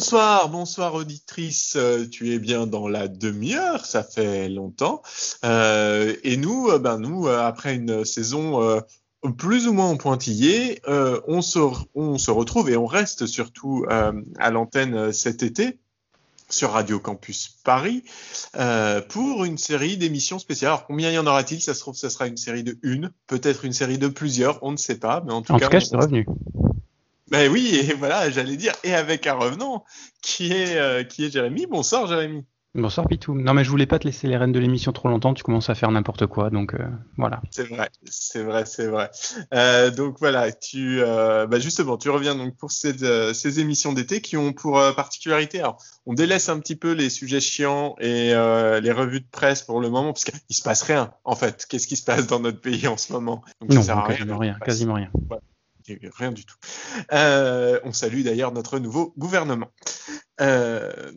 Bonsoir, bonsoir auditrice. Euh, tu es bien dans la demi-heure, ça fait longtemps. Euh, et nous, euh, ben nous, après une saison plus ou moins en pointillé, on se, on se retrouve et on reste surtout à l'antenne cet été sur Radio Campus Paris pour une série d'émissions spéciales. Alors combien y en aura-t-il? Ça se trouve, ce sera une série de une, peut-être une série de plusieurs, on ne sait pas. Mais en tout en cas, tout cas, je suis revenu. Ben oui, et voilà, j'allais dire, et avec un revenant qui est, euh, qui est Jérémy. Bonsoir Jérémy. Bonsoir Pitou. Non mais je voulais pas te laisser les rênes de l'émission trop longtemps, tu commences à faire n'importe quoi, donc euh, voilà. C'est vrai, c'est vrai, c'est vrai. Euh, donc voilà, tu, bah justement, tu reviens donc pour ces, ces émissions d'été qui ont pour particularité, alors on délaisse un petit peu les sujets chiants et les revues de presse pour le moment, parce qu'il se passe rien en fait. Qu'est-ce qui se passe dans notre pays en ce moment? Donc, Non, ça quasiment rien, rien quasiment rien. Voilà rien du tout. Euh, on salue d'ailleurs notre nouveau gouvernement. Euh,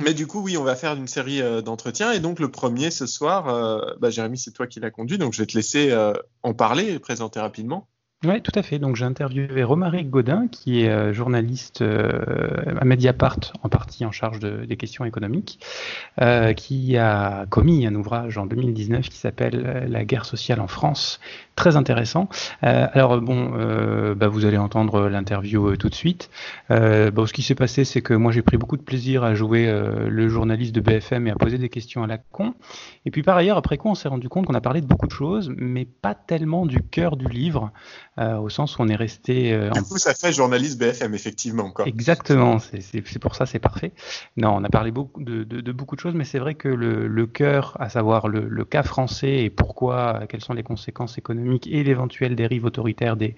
mais du coup, oui, on va faire une série euh, d'entretiens. Et donc, le premier ce soir, bah, Jérémy, c'est toi qui l'as conduit. Donc, je vais te laisser en parler et présenter rapidement. Oui, tout à fait. Donc j'ai interviewé Romaric Godin, qui est euh, journaliste euh, à Mediapart, en partie en charge de, des questions économiques, euh, qui a commis un ouvrage en 2019 qui s'appelle La guerre sociale en France, très intéressant. alors bon, bah, vous allez entendre l'interview tout de suite. Ce qui s'est passé, c'est que moi j'ai pris beaucoup de plaisir à jouer le journaliste de BFM et à poser des questions à la con. Et puis par ailleurs, après quoi, on s'est rendu compte qu'on a parlé de beaucoup de choses, mais pas tellement du cœur du livre. Euh, au sens où on est resté. Euh, du coup, ça fait journaliste BFM, effectivement. Quoi. Exactement, c'est pour ça, c'est parfait. Non, on a parlé beaucoup de, de, de beaucoup de choses, mais c'est vrai que le, le cœur, à savoir le, le, cas français et pourquoi, quelles sont les conséquences économiques et l'éventuelle dérive autoritaire des,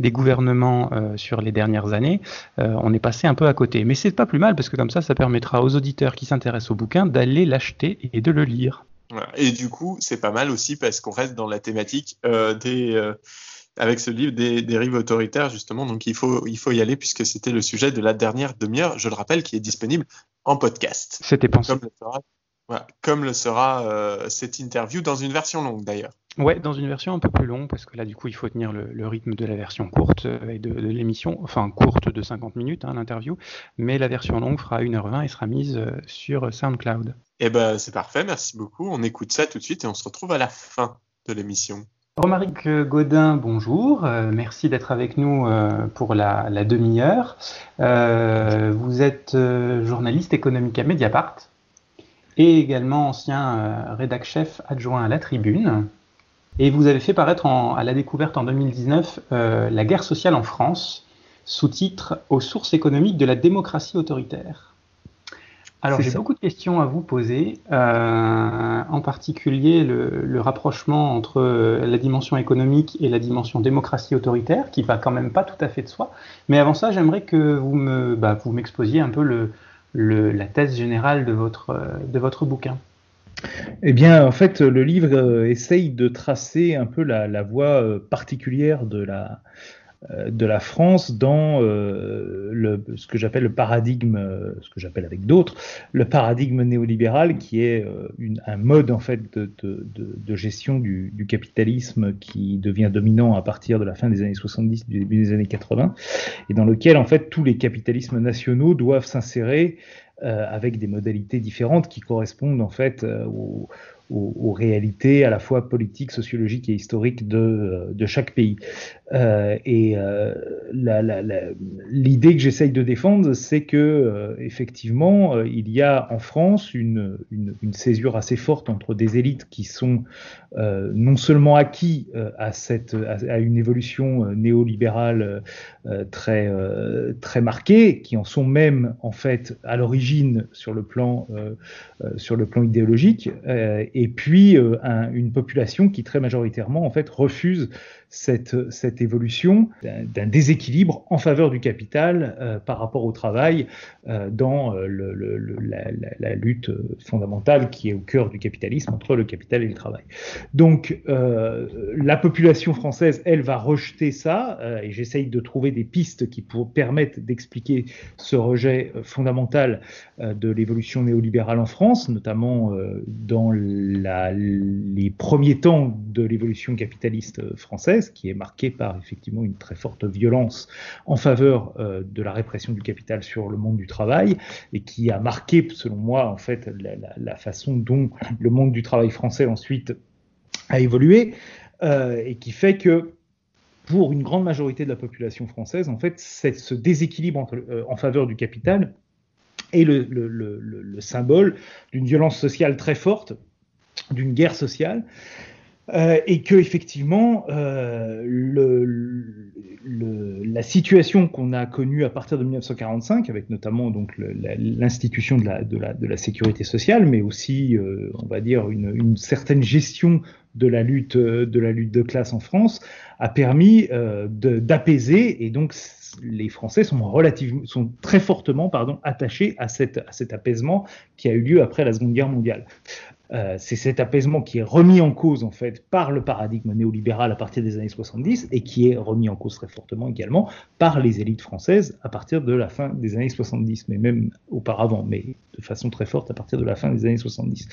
des gouvernements euh, sur les dernières années, euh, on est passé un peu à côté. Mais c'est pas plus mal parce que comme ça, ça permettra aux auditeurs qui s'intéressent au bouquin d'aller l'acheter et de le lire. Et du coup, c'est pas mal aussi parce qu'on reste dans la thématique euh, des avec ce livre des dérives autoritaires, justement. Donc, il faut, il faut y aller puisque c'était le sujet de la dernière demi-heure, je le rappelle, qui est disponible en podcast. C'était pensé. Comme le sera, voilà, comme le sera euh, cette interview dans une version longue d'ailleurs. Ouais, dans une version un peu plus longue, parce que là, du coup, il faut tenir le, le rythme de la version courte euh, et de, de l'émission, enfin courte de 50 minutes, hein, l'interview, mais la version longue fera 1h20 et sera mise euh, sur SoundCloud. Eh ben, c'est parfait, merci beaucoup. On écoute ça tout de suite et on se retrouve à la fin de l'émission. Romaric Godin, bonjour. Euh, merci d'être avec nous euh, pour la, demi-heure. Euh, vous êtes journaliste économique à Mediapart et également ancien euh, rédac chef adjoint à la Tribune. Et vous avez fait paraître à la découverte en 2019 La guerre sociale en France, sous-titre Aux sources économiques de la démocratie autoritaire. Alors j'ai beaucoup de questions à vous poser, euh, en particulier le, le, rapprochement entre la dimension économique et la dimension démocratie autoritaire, qui va quand même pas tout à fait de soi. Mais avant ça, j'aimerais que vous me, bah, vous m'exposiez un peu le, le, la thèse générale de votre, de votre bouquin. Eh bien, en fait, le livre euh, essaye de tracer un peu la, la voie euh, particulière de la, euh, de la France dans euh, le, ce que j'appelle le paradigme, euh, ce que j'appelle avec d'autres, le paradigme néolibéral qui est euh, une, un mode en fait de, de, gestion du, capitalisme qui devient dominant à partir de la fin des années 70, du début des années 80, et dans lequel en fait tous les capitalismes nationaux doivent s'insérer euh, avec des modalités différentes qui correspondent en fait aux, aux, réalités à la fois politiques, sociologiques et historiques de, de chaque pays. Euh, et euh, l'idée que j'essaye de défendre, c'est que euh, effectivement, euh, il y a en France une, une, césure assez forte entre des élites qui sont euh, non seulement acquis à, cette, à, une évolution néolibérale très, très marquée, qui en sont même en fait à l'origine sur le plan sur le plan idéologique, et puis un, une population qui très majoritairement en fait refuse cette, évolution d'un déséquilibre en faveur du capital euh, par rapport au travail euh, dans euh, la, lutte fondamentale qui est au cœur du capitalisme entre le capital et le travail. Donc la population française, elle, va rejeter ça et j'essaye de trouver des pistes qui permettent d'expliquer ce rejet fondamental de l'évolution néolibérale en France, notamment dans les premiers temps de l'évolution capitaliste française, qui est marquée par effectivement une très forte violence en faveur de la répression du capital sur le monde du travail, et qui a marqué, selon moi, en fait, la, façon dont le monde du travail français ensuite a évolué, et qui fait que pour une grande majorité de la population française, en fait, ce déséquilibre en faveur du capital est le, symbole d'une violence sociale très forte, d'une guerre sociale, euh, et que effectivement euh, la situation qu'on a connue à partir de 1945, avec notamment donc l'institution de la, de, de la, sécurité sociale, mais aussi, euh, on va dire, une, une, certaine gestion de la lutte de la lutte de classe en France, a permis d'apaiser et donc les Français sont, relativement, sont très fortement pardon, attachés à, cette, à cet apaisement qui a eu lieu après la Seconde Guerre mondiale. Euh, c'est cet apaisement qui est remis en cause en fait par le paradigme néolibéral à partir des années 70 et qui est remis en cause très fortement également par les élites françaises à partir de la fin des années 70, mais même auparavant, mais de façon très forte à partir de la fin des années 70.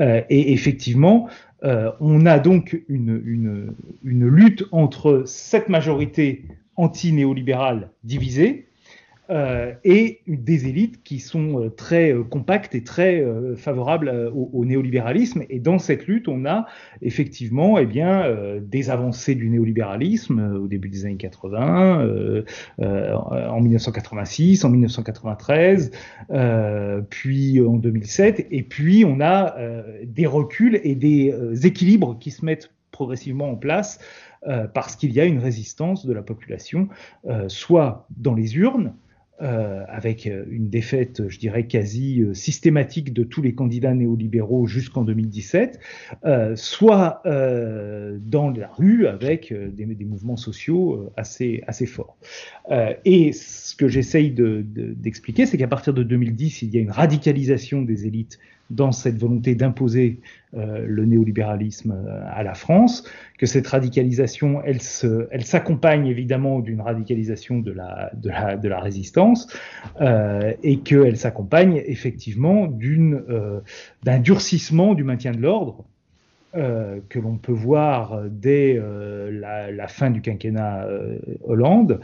Euh, et effectivement, euh, on a donc une, une, une lutte entre cette majorité anti-néolibérale divisée euh, et des élites qui sont euh, très euh, compactes et très favorables au, néolibéralisme. Et dans cette lutte, on a effectivement eh bien, des avancées du néolibéralisme au début des années 80, en 1986, en 1993, puis en 2007, et puis on a des reculs et des équilibres qui se mettent progressivement en place parce qu'il y a une résistance de la population, soit dans les urnes, euh, avec euh, une défaite, je dirais, quasi euh, systématique de tous les candidats néolibéraux jusqu'en 2017, soit dans la rue avec des, mouvements sociaux assez, assez forts. et ce que j'essaye d'expliquer, de, c'est qu'à partir de 2010, il y a une radicalisation des élites dans cette volonté d'imposer euh, le néolibéralisme euh, à la France, que cette radicalisation, elle, se, elle s'accompagne évidemment d'une radicalisation de la, de la, de la résistance, euh, et qu'elle s'accompagne effectivement d'une, euh, d'un durcissement du maintien de l'ordre, euh, que l'on peut voir dès euh, la, fin du quinquennat euh, Hollande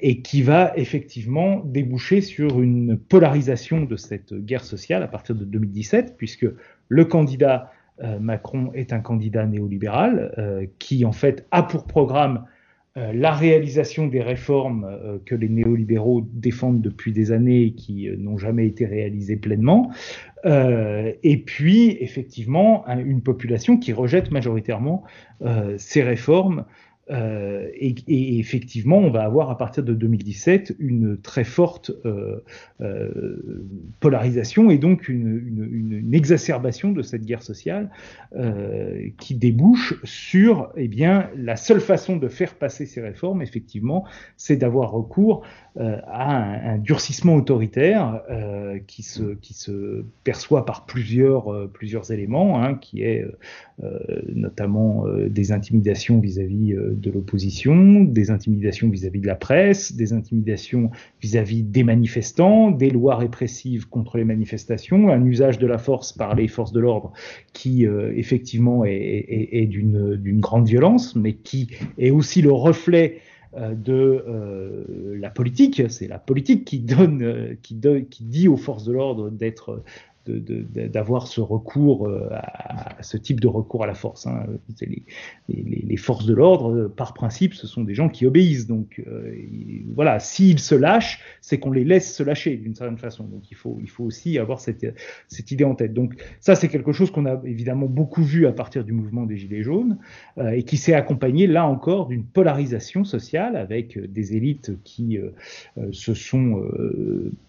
et qui va effectivement déboucher sur une polarisation de cette guerre sociale à partir de 2017, puisque le candidat Macron est un candidat néolibéral qui en fait a pour programme la réalisation des réformes euh, que les néolibéraux défendent depuis des années et qui euh, n'ont jamais été réalisées pleinement, et puis effectivement une population qui rejette majoritairement ces réformes euh, et, effectivement, on va avoir à partir de 2017 une très forte euh, euh, polarisation et donc une, exacerbation de cette guerre sociale qui débouche sur eh bien, la seule façon de faire passer ces réformes, effectivement, c'est d'avoir recours à un, durcissement autoritaire qui, se, qui se perçoit par plusieurs, plusieurs éléments, hein, qui est notamment des intimidations vis-à-vis -vis, de l'opposition, des intimidations vis-à-vis de la presse, des intimidations vis-à-vis des manifestants, des lois répressives contre les manifestations, un usage de la force par les forces de l'ordre qui euh, effectivement est, d'une grande violence, mais qui est aussi le reflet euh, de euh, la politique. C'est la politique euh, qui, donne, qui dit aux forces de l'ordre d'être d'avoir ce recours euh, à, ce type de recours à la force. Hein. Les, forces de l'ordre, euh, par principe, ce sont des gens qui obéissent. Donc euh, voilà, s'ils se lâchent, c'est qu'on les laisse se lâcher d'une certaine façon. Donc il faut, il faut aussi avoir cette, cette idée en tête. Donc ça, c'est quelque chose qu'on a évidemment beaucoup vu à partir du mouvement des Gilets jaunes euh, et qui s'est accompagné là encore d'une polarisation sociale avec des élites qui se sont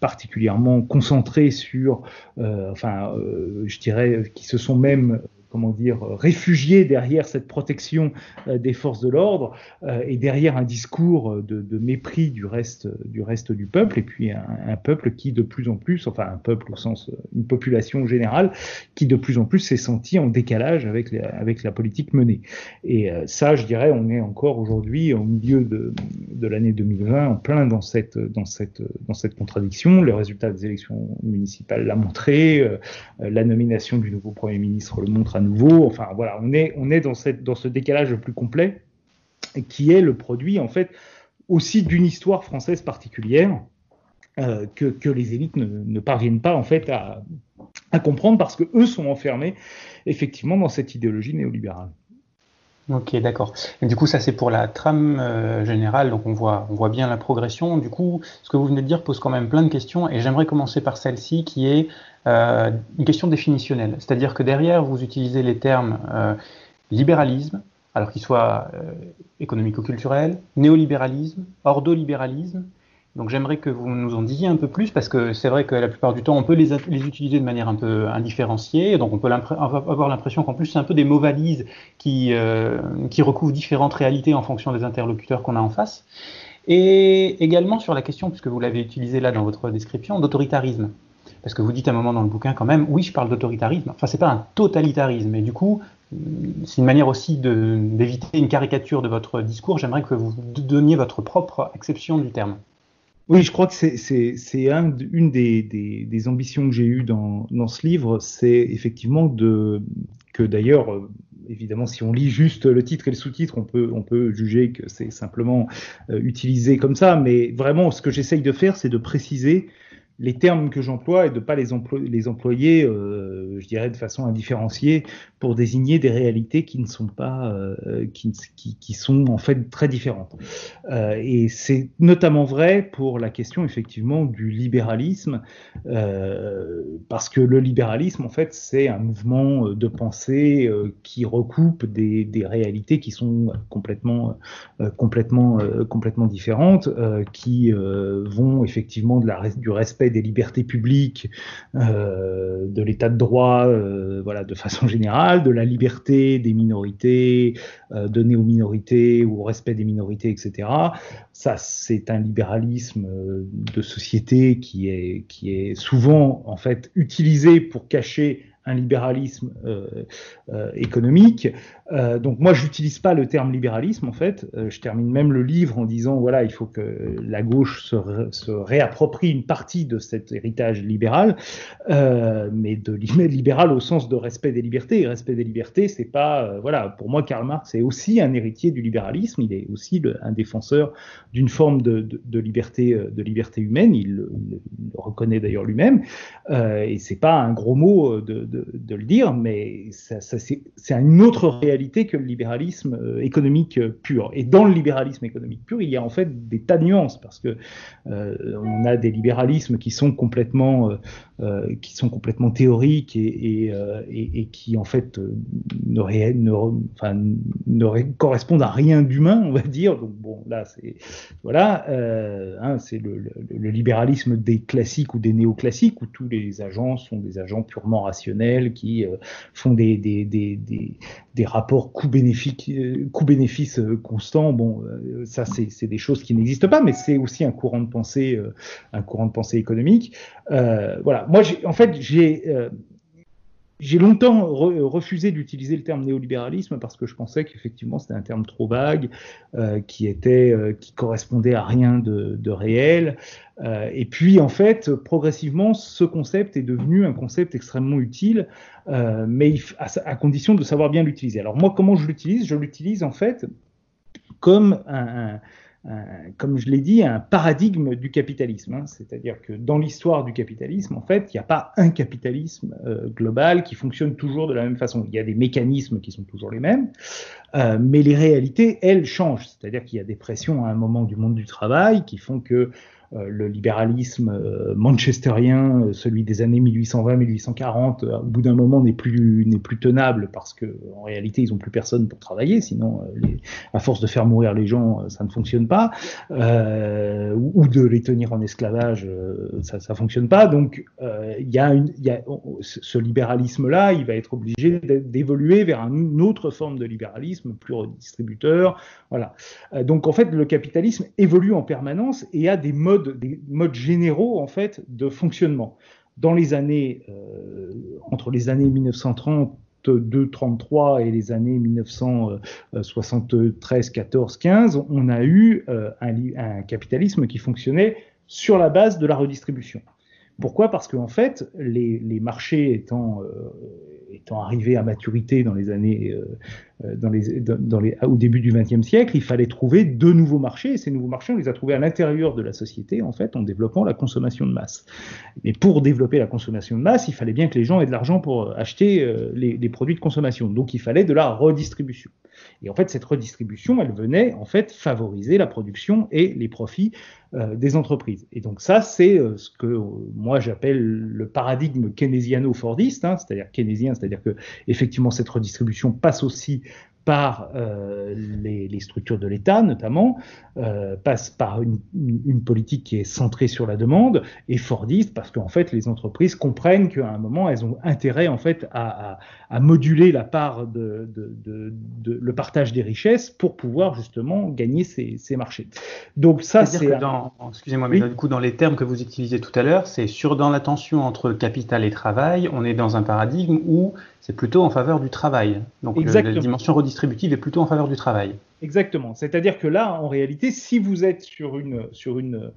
particulièrement concentrées sur enfin, euh, je dirais, qui se sont même comment dire, réfugiés derrière cette protection des forces de l'ordre et derrière un discours de, mépris du reste, du reste du peuple, et puis un, peuple qui de plus en plus, enfin un peuple au sens, une population générale, qui de plus en plus s'est senti en décalage avec, avec la politique menée. Et ça, je dirais, on est encore aujourd'hui au milieu de, de l'année 2020 en plein dans cette, dans cette, dans cette contradiction. Le résultat des élections municipales l'a montré, euh, la nomination du nouveau Premier ministre le montre nouveau. Enfin voilà, on est, dans, ce décalage plus complet qui est le produit en fait aussi d'une histoire française particulière euh, que, les élites ne, ne, parviennent pas en fait à, comprendre parce que eux sont enfermés effectivement dans cette idéologie néolibérale. Ok, d'accord. Du coup, ça c'est pour la trame euh, générale, donc on voit, on voit bien la progression. Du coup, ce que vous venez de dire pose quand même plein de questions, et j'aimerais commencer par celle-ci, qui est euh, une question définitionnelle. C'est-à-dire que derrière, vous utilisez les termes euh, libéralisme, alors qu'ils soient économico-culturel, néolibéralisme, ordolibéralisme, donc j'aimerais que vous nous en disiez un peu plus parce que c'est vrai que la plupart du temps on peut les, utiliser de manière un peu indifférenciée, donc on peut avoir l'impression qu'en plus c'est un peu des mots valises qui, euh, recouvrent différentes réalités en fonction des interlocuteurs qu'on a en face. Et également sur la question, puisque vous l'avez utilisé là dans votre description, d'autoritarisme. Parce que vous dites à un moment dans le bouquin quand même, oui je parle d'autoritarisme, enfin c'est pas un totalitarisme, et du coup c'est une manière aussi d'éviter une caricature de votre discours, j'aimerais que vous donniez votre propre acception du terme. Oui, je crois que c'est un, une des, des, des, ambitions que j'ai eues dans, dans, ce livre, c'est effectivement de que d'ailleurs, euh, évidemment, si on lit juste le titre et le sous-titre, on peut, on peut juger que c'est simplement euh, utilisé comme ça, mais vraiment, ce que j'essaye de faire, c'est de préciser les termes que j'emploie et de pas les, employer, euh, je dirais, de façon indifférenciée pour désigner des réalités qui ne sont pas, euh, qui, sont en fait très différentes. Euh, et c'est notamment vrai pour la question effectivement du libéralisme, parce que le libéralisme en fait c'est un mouvement de pensée qui recoupe des, des, réalités qui sont complètement, complètement, complètement différentes, qui vont effectivement de la, du respect des libertés publiques, de l'état de droit, voilà, de façon générale de la liberté des minorités, euh, données aux minorités ou au respect des minorités, etc. Ça, c'est un libéralisme euh, de société qui est, qui est souvent en fait utilisé pour cacher un libéralisme euh, euh, économique. Euh, donc moi, j'utilise pas le terme libéralisme en fait. Je termine même le livre en disant voilà, il faut que la gauche se, réapproprie une partie de cet héritage libéral, mais de libéral au sens de respect des libertés. Et respect des libertés, c'est pas voilà. Pour moi, Karl Marx est aussi un héritier du libéralisme. Il est aussi un défenseur d'une forme de, liberté de liberté humaine. Il, le reconnaît d'ailleurs lui-même. et c'est pas un gros mot de, le dire, mais ça, ça c'est une autre réalité que le libéralisme euh, économique euh, pur. Et dans le libéralisme économique pur, il y a en fait des tas de nuances, parce que euh, on a des libéralismes qui sont complètement, euh, qui sont complètement théoriques et, et, qui en fait ne, ré, ne, enfin, ne correspondent à rien d'humain, on va dire. Donc bon, là, c'est voilà, hein, le libéralisme des classiques ou des néoclassiques, où tous les agents sont des agents purement rationnels qui euh, font des, des, des, des, rapports coût-bénéfice euh, constants. Bon, euh, ça, c'est des choses qui n'existent pas, mais c'est aussi un courant de pensée, un courant de pensée économique. voilà. Moi, en fait, j'ai j'ai longtemps refusé d'utiliser le terme néolibéralisme parce que je pensais qu'effectivement c'était un terme trop vague, euh, qui était, euh, qui correspondait à rien de, de réel. Euh, et puis en fait, progressivement, ce concept est devenu un concept extrêmement utile, euh, mais à, à, condition de savoir bien l'utiliser. Alors moi, comment je l'utilise? Je l'utilise en fait comme un, un comme je l'ai dit, un paradigme du capitalisme. Hein. C'est-à-dire que dans l'histoire du capitalisme, en fait, il n'y a pas un capitalisme euh, global qui fonctionne toujours de la même façon. Il y a des mécanismes qui sont toujours les mêmes, euh, mais les réalités, elles, changent. C'est-à-dire qu'il y a des pressions à un moment du monde du travail qui font que le libéralisme manchesterien, celui des années 1820-1840, au bout d'un moment n'est plus n'est plus tenable parce que en réalité ils ont plus personne pour travailler, sinon à force de faire mourir les gens, ça ne fonctionne pas, ou de les tenir en esclavage, ça ça fonctionne pas. Donc il y a une y a, ce libéralisme là, il va être obligé d'évoluer vers une autre forme de libéralisme plus redistributeur, voilà. donc en fait le capitalisme évolue en permanence et a des modes, des modes généraux en fait de fonctionnement. Dans les années, euh, entre les années 1932, 33 et les années 1973, 14, 15, on a eu euh, un, capitalisme qui fonctionnait sur la base de la redistribution. Pourquoi? Parce qu'en fait, les, les, marchés étant, euh, étant arrivés à maturité dans les années, euh, euh, dans les, dans les, au début du XXe siècle, il fallait trouver de nouveaux marchés. Et ces nouveaux marchés, on les a trouvés à l'intérieur de la société, en fait, en développant la consommation de masse. Mais pour développer la consommation de masse, il fallait bien que les gens aient de l'argent pour acheter les, produits de consommation. Donc, il fallait de la redistribution. Et en fait, cette redistribution, elle venait en fait favoriser la production et les profits euh, des entreprises. Et donc ça, c'est euh, ce que euh, moi j'appelle le paradigme keynésiano-fordiste, hein, c'est-à-dire keynésien, c'est-à-dire que effectivement cette redistribution passe aussi par euh, les, les, structures de l'État notamment, euh, passe par une, une, politique qui est centrée sur la demande et fordiste parce qu'en fait les entreprises comprennent qu'à un moment elles ont intérêt en fait à, à, à moduler la part de, de, de, de, le partage des richesses pour pouvoir justement gagner ces, ces marchés. Donc ça c'est excusez-moi mais du coup dans les termes que vous utilisez tout à l'heure c'est sur dans la tension entre capital et travail on est dans un paradigme où c'est plutôt en faveur du travail. Donc la dimension redistributive est plutôt en faveur du travail. Exactement. C'est-à-dire que là, en réalité, si vous êtes sur une, sur une,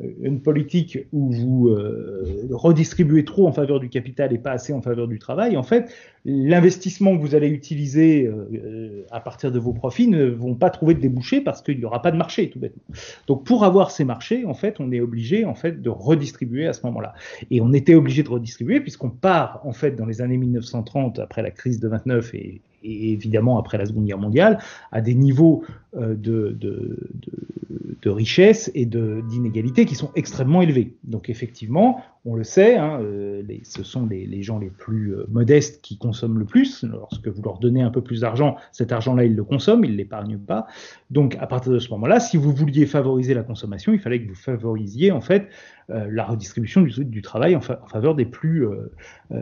euh, une politique où vous euh, redistribuez trop en faveur du capital et pas assez en faveur du travail, en fait, l'investissement que vous allez utiliser euh, à partir de vos profits ne vont pas trouver de débouchés parce qu'il n'y aura pas de marché, tout bêtement. Donc, pour avoir ces marchés, en fait, on est obligé, en fait, de redistribuer à ce moment-là. Et on était obligé de redistribuer puisqu'on part, en fait, dans les années 1930, après la crise de 29 et, et évidemment après la Seconde Guerre mondiale, à des niveaux de, de, de, de, richesse et d'inégalité qui sont extrêmement élevés. Donc effectivement, on le sait, hein, euh, ce sont les, gens les plus euh, modestes qui consomment le plus. Lorsque vous leur donnez un peu plus d'argent, cet argent-là, ils le consomment, ils ne l'épargnent pas. Donc à partir de ce moment-là, si vous vouliez favoriser la consommation, il fallait que vous favorisiez en fait euh, la redistribution du, travail en, fa en, faveur des plus, euh,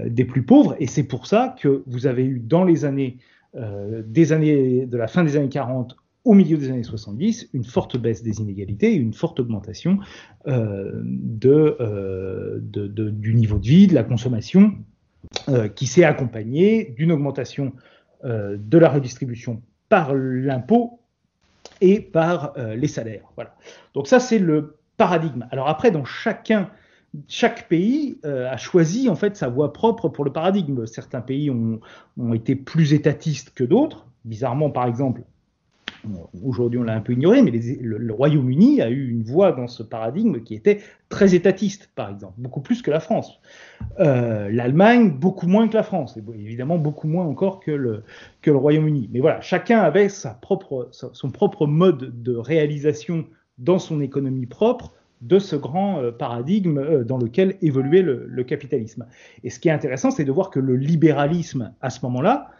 des plus pauvres. Et c'est pour ça que vous avez eu dans les années euh, des années, de la fin des années 40 au milieu des années 70, une forte baisse des inégalités une forte augmentation euh, euh, du niveau de vie, de la consommation, euh, qui s'est accompagnée d'une augmentation de la redistribution par l'impôt et par les salaires. Voilà. Donc ça, c'est le paradigme. Alors après, dans chacun chaque pays a choisi en fait sa voie propre pour le paradigme. Certains pays ont été plus étatistes que d'autres. Bizarrement, par exemple, aujourd'hui on l'a un peu ignoré, mais le, Royaume-Uni a eu une voie dans ce paradigme qui était très étatiste, par exemple, beaucoup plus que la France. Euh, L'Allemagne, beaucoup moins que la France, et évidemment beaucoup moins encore que le, Royaume-Uni. Mais voilà, chacun avait son propre mode de réalisation dans son économie propre de ce grand euh, paradigme euh, dans lequel évoluait le, capitalisme. Et ce qui est intéressant, c'est de voir que le libéralisme, à ce moment-là,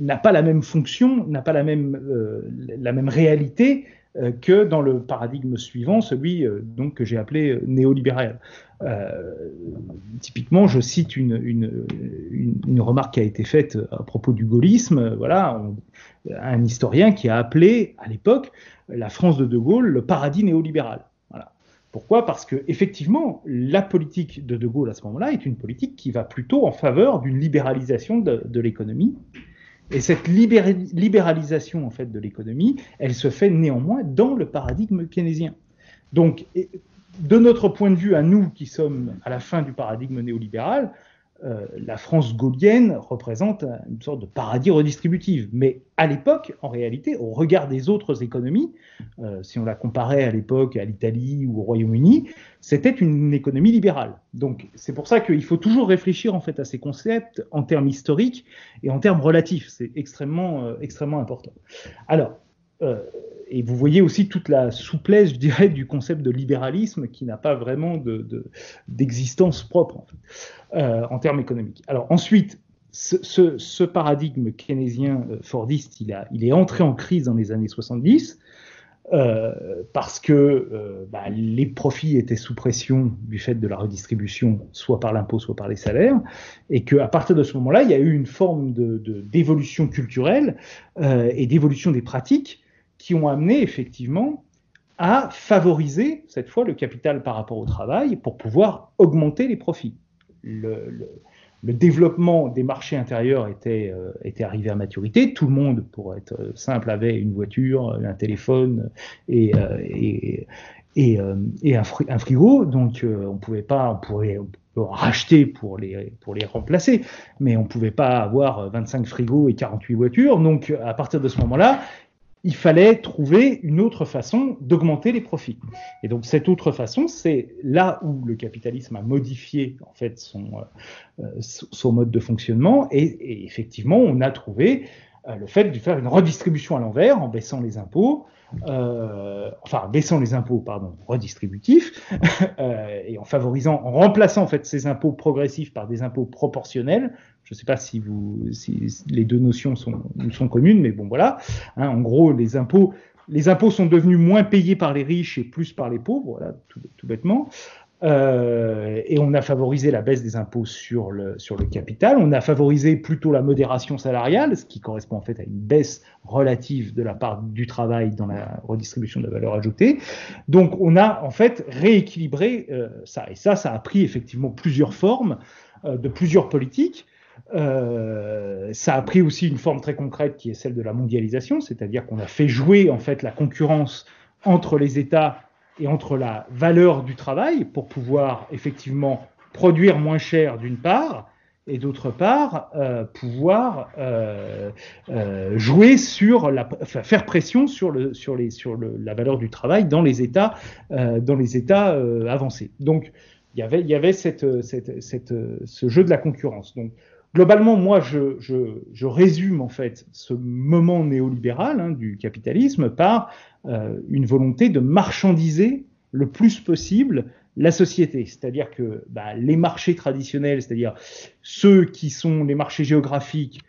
n'a pas la même fonction, n'a pas la même, euh, la même réalité euh, que dans le paradigme suivant, celui donc que j'ai appelé néolibéral. typiquement, je cite une, une, une, remarque qui a été faite à propos du gaullisme. Voilà, un historien qui a appelé à l'époque la France de De Gaulle le paradis néolibéral. Pourquoi? Parce que effectivement, la politique de De Gaulle à ce moment-là est une politique qui va plutôt en faveur d'une libéralisation de l'économie. Et cette libéralisation en fait de l'économie, elle se fait néanmoins dans le paradigme keynésien. Donc, de notre point de vue, à nous qui sommes à la fin du paradigme néolibéral, euh, la France gaulienne représente une sorte de paradis redistributif. Mais à l'époque, en réalité, au regard des autres économies, euh, si on la comparait à l'époque à l'Italie ou au Royaume-Uni, c'était une économie libérale. Donc c'est pour ça qu'il faut toujours réfléchir en fait à ces concepts en termes historiques et en termes relatifs. C'est extrêmement, euh, extrêmement important. Alors, et vous voyez aussi toute la souplesse, je dirais, du concept de libéralisme qui n'a pas vraiment d'existence de, propre euh, en, termes économiques. Alors ensuite, ce, paradigme keynésien euh, fordiste, il, a, il, est entré en crise dans les années 70 euh, parce que bah, les profits étaient sous pression du fait de la redistribution, soit par l'impôt, soit par les salaires, et qu'à partir de ce moment-là, il y a eu une forme d'évolution culturelle et d'évolution des pratiques qui ont amené effectivement à favoriser cette fois le capital par rapport au travail pour pouvoir augmenter les profits. Le, développement des marchés intérieurs était, euh, était arrivé à maturité. Tout le monde, pour être simple, avait une voiture, un téléphone et, euh, euh, un, frigo. Donc, on pouvait pas, on racheter pour les, pour les remplacer, mais on pouvait pas avoir 25 frigos et 48 voitures. Donc, à partir de ce moment-là, il fallait trouver une autre façon d'augmenter les profits. Et donc cette autre façon, c'est là où le capitalisme a modifié en fait son, euh, son mode de fonctionnement. Et, et, effectivement, on a trouvé euh, le fait de faire une redistribution à l'envers en baissant les impôts, euh, enfin baissant les impôts, pardon, redistributifs, euh, et en favorisant, en remplaçant en fait ces impôts progressifs par des impôts proportionnels. Je ne sais pas si, vous, si les deux notions sont, sont communes, mais bon voilà. Hein, en gros, les impôts, les impôts sont devenus moins payés par les riches et plus par les pauvres, voilà, tout bêtement. Euh, et on a favorisé la baisse des impôts sur le, sur le capital. On a favorisé plutôt la modération salariale, ce qui correspond en fait à une baisse relative de la part du travail dans la redistribution de la valeur ajoutée. Donc on a en fait rééquilibré euh, ça. Et ça, ça a pris effectivement plusieurs formes euh, de plusieurs politiques. Ça a pris aussi une forme très concrète qui est celle de la mondialisation, c'est-à-dire qu'on a fait jouer en fait la concurrence entre les États et entre la valeur du travail pour pouvoir effectivement produire moins cher d'une part et d'autre part euh, pouvoir euh, euh, jouer sur la faire pression sur le sur les sur le, la valeur du travail dans les États euh, dans les États euh, avancés. Donc il y avait il y avait cette, cette, cette, ce jeu de la concurrence. Donc globalement, moi, je, résume en fait ce moment néolibéral hein, du capitalisme par euh, une volonté de marchandiser le plus possible la société. C'est-à-dire que bah, les marchés traditionnels, c'est-à-dire ceux qui sont les marchés géographiques,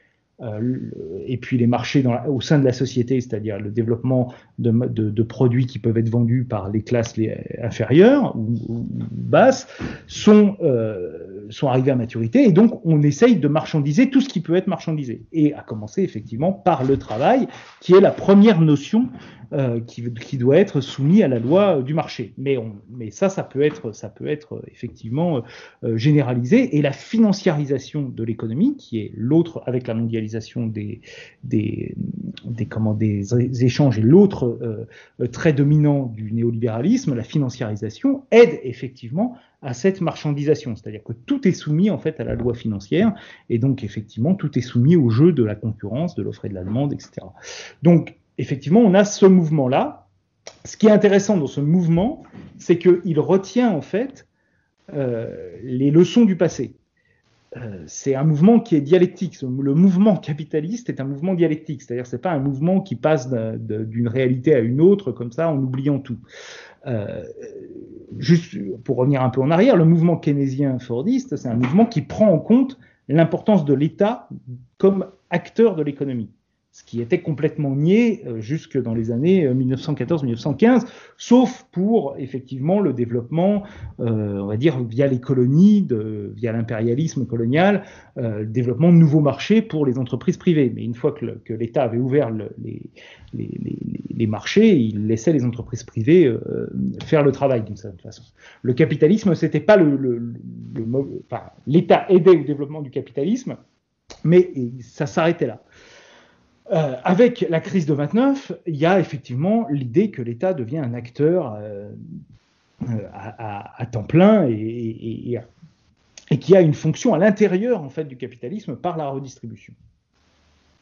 et puis les marchés au sein de la société, c'est-à-dire le développement de, produits qui peuvent être vendus par les classes inférieures ou, basses, sont, euh, sont arrivés à maturité. Et donc, on essaye de marchandiser tout ce qui peut être marchandisé. Et à commencer effectivement par le travail, qui est la première notion euh, qui, doit être soumis à la loi du marché. Mais, ça, ça peut être, effectivement euh, généralisé. Et la financiarisation de l'économie, qui est l'autre avec la mondialisation des, comment, des, échanges et l'autre euh, très dominant du néolibéralisme, la financiarisation, aide effectivement à cette marchandisation, c'est-à-dire que tout est soumis en fait à la loi financière et donc effectivement tout est soumis au jeu de la concurrence, de l'offre et de la demande, etc. Donc effectivement, on a ce mouvement-là. Ce qui est intéressant dans ce mouvement, c'est qu'il retient en fait euh, les leçons du passé. Euh, c'est un mouvement qui est dialectique. Le mouvement capitaliste est un mouvement dialectique, c'est-à-dire c'est pas un mouvement qui passe d'une réalité à une autre comme ça en oubliant tout. Euh, juste pour revenir un peu en arrière, le mouvement keynésien fordiste, c'est un mouvement qui prend en compte l'importance de l'État comme acteur de l'économie ce qui était complètement nié euh, jusque dans les années 1914-1915, euh, sauf pour effectivement le développement, euh, on va dire via les colonies, via l'impérialisme colonial, le développement de nouveaux marchés pour les entreprises privées. Mais une fois que, l'État avait ouvert le, les, marchés, il laissait les entreprises privées faire le travail d'une certaine façon. Le capitalisme, c'était pas le, le enfin, l'État aidait au développement du capitalisme, mais ça s'arrêtait là. Euh, avec la crise de 29, il y a effectivement l'idée que l'État devient un acteur euh, à, à, temps plein et, et, et, et, qui a une fonction à l'intérieur en fait du capitalisme par la redistribution.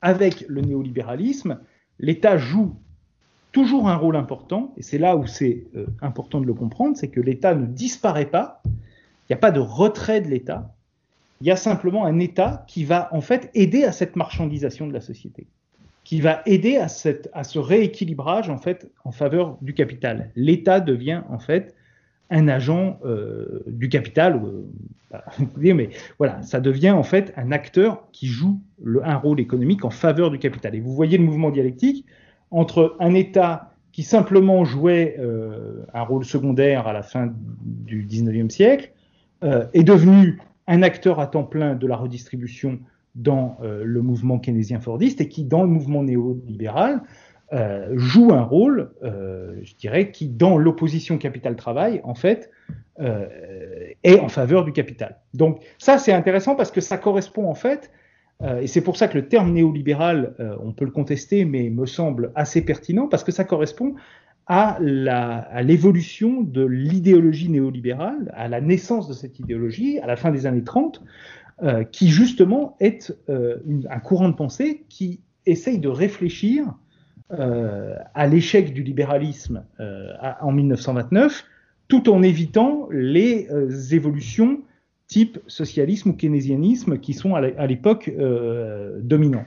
Avec le néolibéralisme, l'État joue toujours un rôle important, et c'est là où c'est euh, important de le comprendre, c'est que l'État ne disparaît pas, il n'y a pas de retrait de l'État, il y a simplement un État qui va en fait aider à cette marchandisation de la société qui va aider à, ce rééquilibrage en fait en faveur du capital. L'État devient en fait un agent euh, du capital, euh, mais voilà, ça devient en fait un acteur qui joue un rôle économique en faveur du capital. Et vous voyez le mouvement dialectique entre un État qui simplement jouait euh, un rôle secondaire à la fin du 19e siècle, est devenu un acteur à temps plein de la redistribution dans euh, le mouvement keynésien-fordiste et qui, dans le mouvement néolibéral, euh, joue un rôle, euh, je dirais, qui, dans l'opposition capital-travail, en fait, est en faveur du capital. Donc ça, c'est intéressant parce que ça correspond, en fait, et c'est pour ça que le terme néolibéral, on peut le contester, mais me semble assez pertinent, parce que ça correspond à l'évolution de l'idéologie néolibérale, à la naissance de cette idéologie à la fin des années 30, euh, qui justement est euh, une, un courant de pensée qui essaye de réfléchir euh, à l'échec du libéralisme à, en 1929, tout en évitant les évolutions type socialisme ou keynésianisme qui sont à l'époque dominants.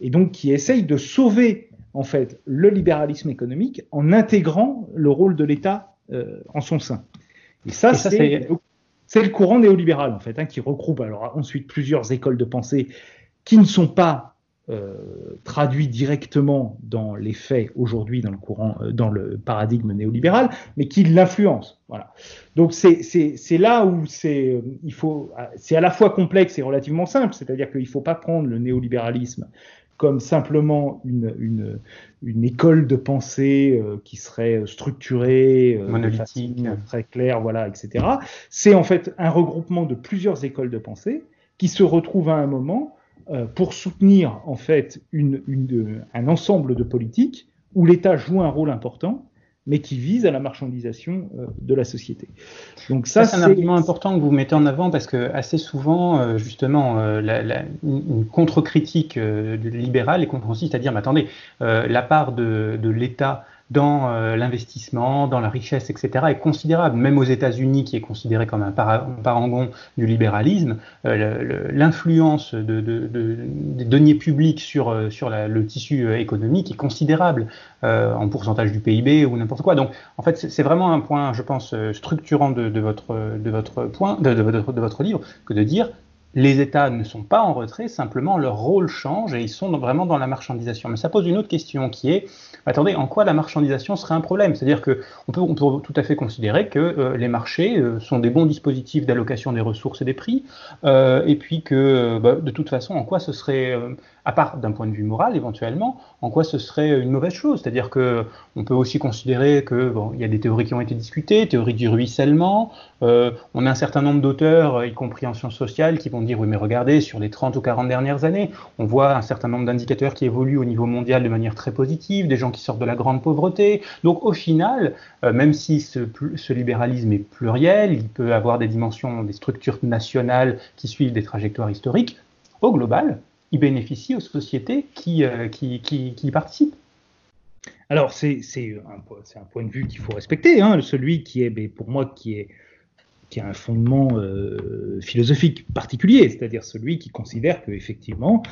Et donc qui essaye de sauver en fait le libéralisme économique en intégrant le rôle de l'État en son sein. Et ça, ça c'est c'est le courant néolibéral, en fait, hein, qui regroupe ensuite plusieurs écoles de pensée qui ne sont pas euh, traduites directement dans les faits aujourd'hui dans le euh, paradigme néolibéral, mais qui l'influencent. Voilà. Donc c'est là où c'est il faut c'est à la fois complexe et relativement simple, c'est-à-dire qu'il ne faut pas prendre le néolibéralisme comme simplement une, une, une école de pensée euh, qui serait structurée, euh, monolithique, très claire, voilà, etc. C'est en fait un regroupement de plusieurs écoles de pensée qui se retrouvent à un moment euh, pour soutenir en fait une, un ensemble de politiques où l'État joue un rôle important mais qui vise à la marchandisation euh, de la société. Donc ça, ça c'est un argument important que vous mettez en avant parce que assez souvent, euh, justement, euh, la, la, une contre-critique libérale est compréhensible, c'est-à-dire, mais attendez, la part de, de l'État dans euh, l'investissement, dans la richesse, etc., est considérable. Même aux États-Unis, qui est considéré comme un parangon du libéralisme, euh, l'influence de, de, de, des deniers publics sur, euh, le tissu économique est considérable en pourcentage du PIB ou n'importe quoi. Donc, en fait, c'est vraiment un point, je pense, structurant de, votre, de votre point, de, votre, de votre livre, que de dire les États ne sont pas en retrait, simplement leur rôle change et ils sont vraiment dans la marchandisation. Mais ça pose une autre question qui est, attendez, en quoi la marchandisation serait un problème? C'est-à-dire qu'on peut, on peut tout à fait considérer que euh, les marchés euh, sont des bons dispositifs d'allocation des ressources et des prix, euh, et puis que bah, de toute façon, en quoi ce serait à part d'un point de vue moral éventuellement, en quoi ce serait une mauvaise chose? C'est-à-dire que on peut aussi considérer que bon, il y a des théories qui ont été discutées, théorie du ruissellement. Euh, on a un certain nombre d'auteurs, y compris en sciences sociales, qui vont dire oui mais regardez sur les 30 ou 40 dernières années, on voit un certain nombre d'indicateurs qui évoluent au niveau mondial de manière très positive, des gens qui sortent de la grande pauvreté. Donc au final, euh, même si ce libéralisme est pluriel, il peut avoir des dimensions, des structures nationales qui suivent des trajectoires historiques. Au global, il bénéficie aux sociétés qui, euh, qui, qui, y participent. Alors, c'est un, un, point de vue qu'il faut respecter, hein, celui qui est, ben, pour moi, qui, est, qui a un fondement euh, philosophique particulier, c'est-à-dire celui qui considère qu'effectivement,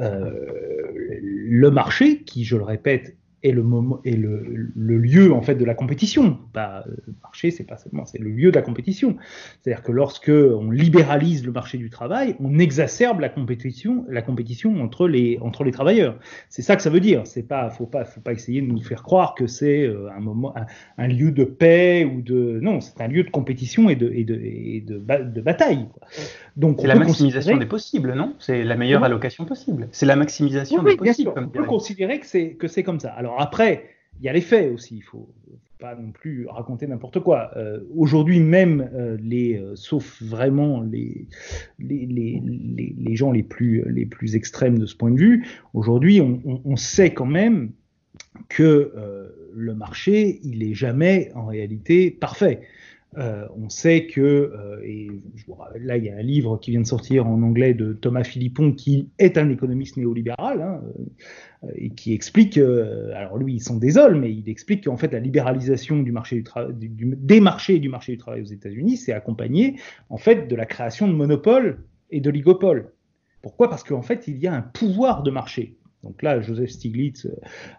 euh, le marché, qui, je le répète, est le moment est le, le, lieu en fait de la compétition. Pas le euh, marché, c'est pas seulement c'est le lieu de la compétition. C'est-à-dire que lorsque on libéralise le marché du travail, on exacerbe la compétition, la compétition entre les entre les travailleurs. C'est ça que ça veut dire. C'est pas faut pas faut pas essayer de nous faire croire que c'est euh, un moment un, un, lieu de paix ou de non, c'est un lieu de compétition et de et de et de, de bataille. Quoi. Donc c'est la maximisation des possibles, non? C'est la meilleure oui. allocation possible. C'est la maximisation oui, des possibles. Comme on peut considérer que c'est que c'est comme ça. Alors alors après, il y a les faits aussi. Il faut pas non plus raconter n'importe quoi. Euh, Aujourd'hui même, euh, les, euh, sauf vraiment les les, les, les, gens les plus, les plus extrêmes de ce point de vue, aujourd'hui, on, sait quand même que le marché, il est jamais en réalité parfait. Euh, on sait que, euh, et là il y a un livre qui vient de sortir en anglais de Thomas Philippon qui est un économiste néolibéral hein, euh, et qui explique, alors lui il s'en désole, mais il explique qu'en fait la libéralisation des marchés du marché du travail aux États-Unis c'est accompagné en fait de la création de monopoles et d'oligopoles. Pourquoi? Parce qu'en fait il y a un pouvoir de marché Donc là, Joseph Stiglitz euh,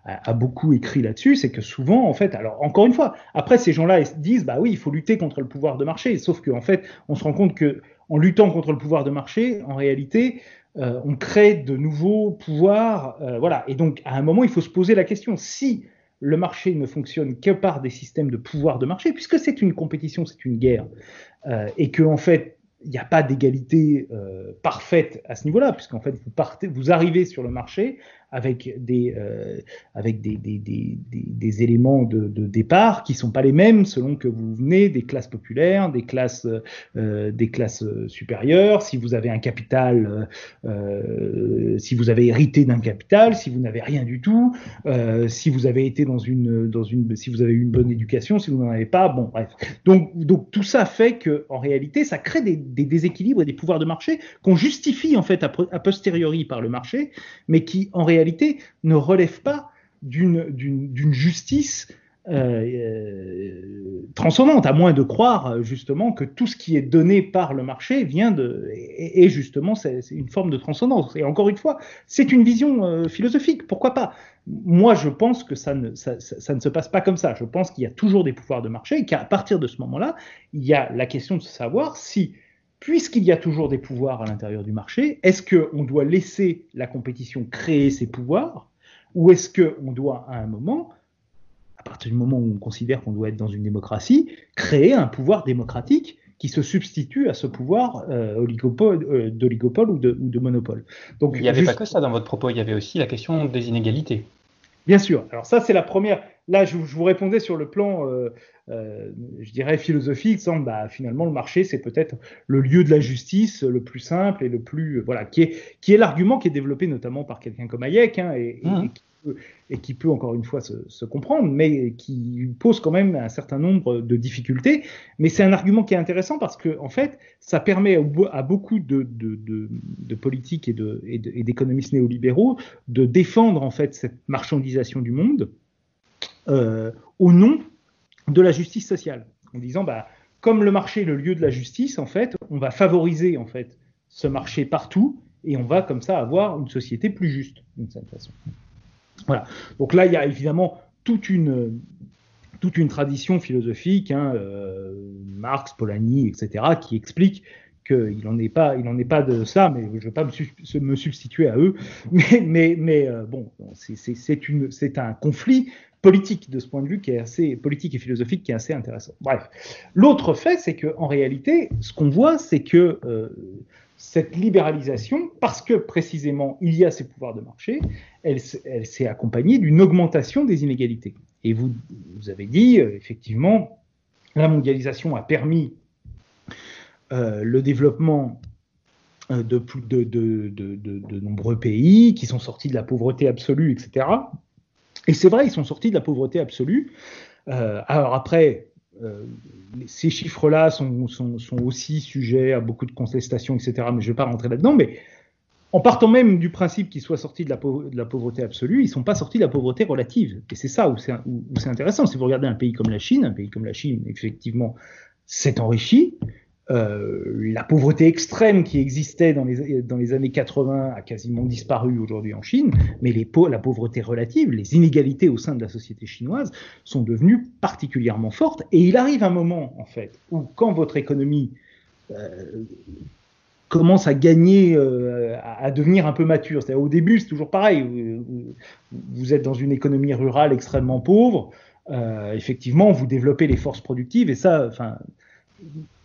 a, beaucoup écrit là-dessus, c'est que souvent, en fait, alors encore une fois, après ces gens-là disent, bah oui, il faut lutter contre le pouvoir de marché, sauf qu'en en fait, on se rend compte que en luttant contre le pouvoir de marché, en réalité, euh, on crée de nouveaux pouvoirs, euh, voilà. Et donc, à un moment, il faut se poser la question. Si le marché ne fonctionne que par des systèmes de pouvoir de marché, puisque c'est une compétition, c'est une guerre, et que en fait il n'y a pas d'égalité euh, parfaite à ce niveau-là, puisqu'en fait, vous, partez, vous arrivez sur le marché avec des, euh, avec des, des, des, des éléments de, de, départ qui sont pas les mêmes selon que vous venez des classes populaires, des classes, euh, des classes supérieures, si vous avez un capital, euh, si vous avez hérité d'un capital, si vous n'avez rien du tout, euh, si vous avez été dans une, dans une, si vous avez eu une bonne éducation, si vous n'en avez pas, bon, bref. Donc, donc tout ça fait que, en réalité, ça crée des, déséquilibres et des pouvoirs de marché qu'on justifie en fait a posteriori par le marché, mais qui en réalité ne relève pas d'une justice euh, euh, transcendante, à moins de croire justement que tout ce qui est donné par le marché vient de et, justement c'est une forme de transcendance. Et encore une fois, c'est une vision euh, philosophique. Pourquoi pas? Moi, je pense que ça ne, ça ne se passe pas comme ça. Je pense qu'il y a toujours des pouvoirs de marché et qu'à partir de ce moment-là, il y a la question de savoir si puisqu'il y a toujours des pouvoirs à l'intérieur du marché, est-ce qu'on doit laisser la compétition créer ses pouvoirs ou est-ce qu'on doit, à un moment, à partir du moment où on considère qu'on doit être dans une démocratie, créer un pouvoir démocratique qui se substitue à ce pouvoir euh, euh, d'oligopole ou, de, monopole. Donc, il n'y avait pas que ça dans votre propos, il y avait aussi la question des inégalités. Bien sûr. Alors ça, c'est la première. Là, je, vous répondais sur le plan, euh, euh, je dirais, philosophique, sans, bah, finalement, le marché, c'est peut-être le lieu de la justice le plus simple et le plus, euh, voilà, qui est, qui est l'argument qui est développé notamment par quelqu'un comme Hayek, hein, et, mmh. qui peut, et, qui peut, encore une fois se, se, comprendre, mais qui pose quand même un certain nombre de difficultés. Mais c'est un argument qui est intéressant parce que, en fait, ça permet à beaucoup de, de, de, de politiques et d'économistes néolibéraux de défendre, en fait, cette marchandisation du monde au nom de la justice sociale, en disant bah comme le marché est le lieu de la justice, en fait, on va favoriser en fait ce marché partout et on va comme ça avoir une société plus juste d'une certaine façon. Voilà. Donc là, il y a évidemment toute une toute une tradition philosophique, hein, euh, Marx, Polanyi, etc., qui explique qu'il n'en est pas, il en est pas de ça, mais je ne vais pas me, substituer à eux. Mais, mais, mais euh, bon, c'est un conflit politique de ce point de vue qui est assez politique et philosophique qui est assez intéressant. Bref, l'autre fait, c'est que en réalité, ce qu'on voit, c'est que euh, cette libéralisation, parce que précisément il y a ces pouvoirs de marché, elle, elle s'est accompagnée d'une augmentation des inégalités. Et vous, avez dit, euh, effectivement, la mondialisation a permis euh, le développement de, nombreux pays qui sont sortis de la pauvreté absolue, etc. Et c'est vrai, ils sont sortis de la pauvreté absolue. Euh, alors après, euh, ces chiffres-là sont, aussi sujets à beaucoup de contestations, etc. Mais je ne vais pas rentrer là-dedans. Mais en partant même du principe qu'ils soient sortis de la, de la, pauvreté absolue, ils ne sont pas sortis de la pauvreté relative. Et c'est ça où c'est intéressant. Si vous regardez un pays comme la Chine, un pays comme la Chine, effectivement, s'est enrichi. Euh, la pauvreté extrême qui existait dans les, années 80 a quasiment disparu aujourd'hui en Chine, mais la pauvreté relative, les inégalités au sein de la société chinoise sont devenues particulièrement fortes. Et il arrive un moment, en fait, où quand votre économie euh, commence à gagner, euh, à, devenir un peu mature, c'est-à-dire au début c'est toujours pareil, vous, êtes dans une économie rurale extrêmement pauvre, effectivement vous développez les forces productives et ça, enfin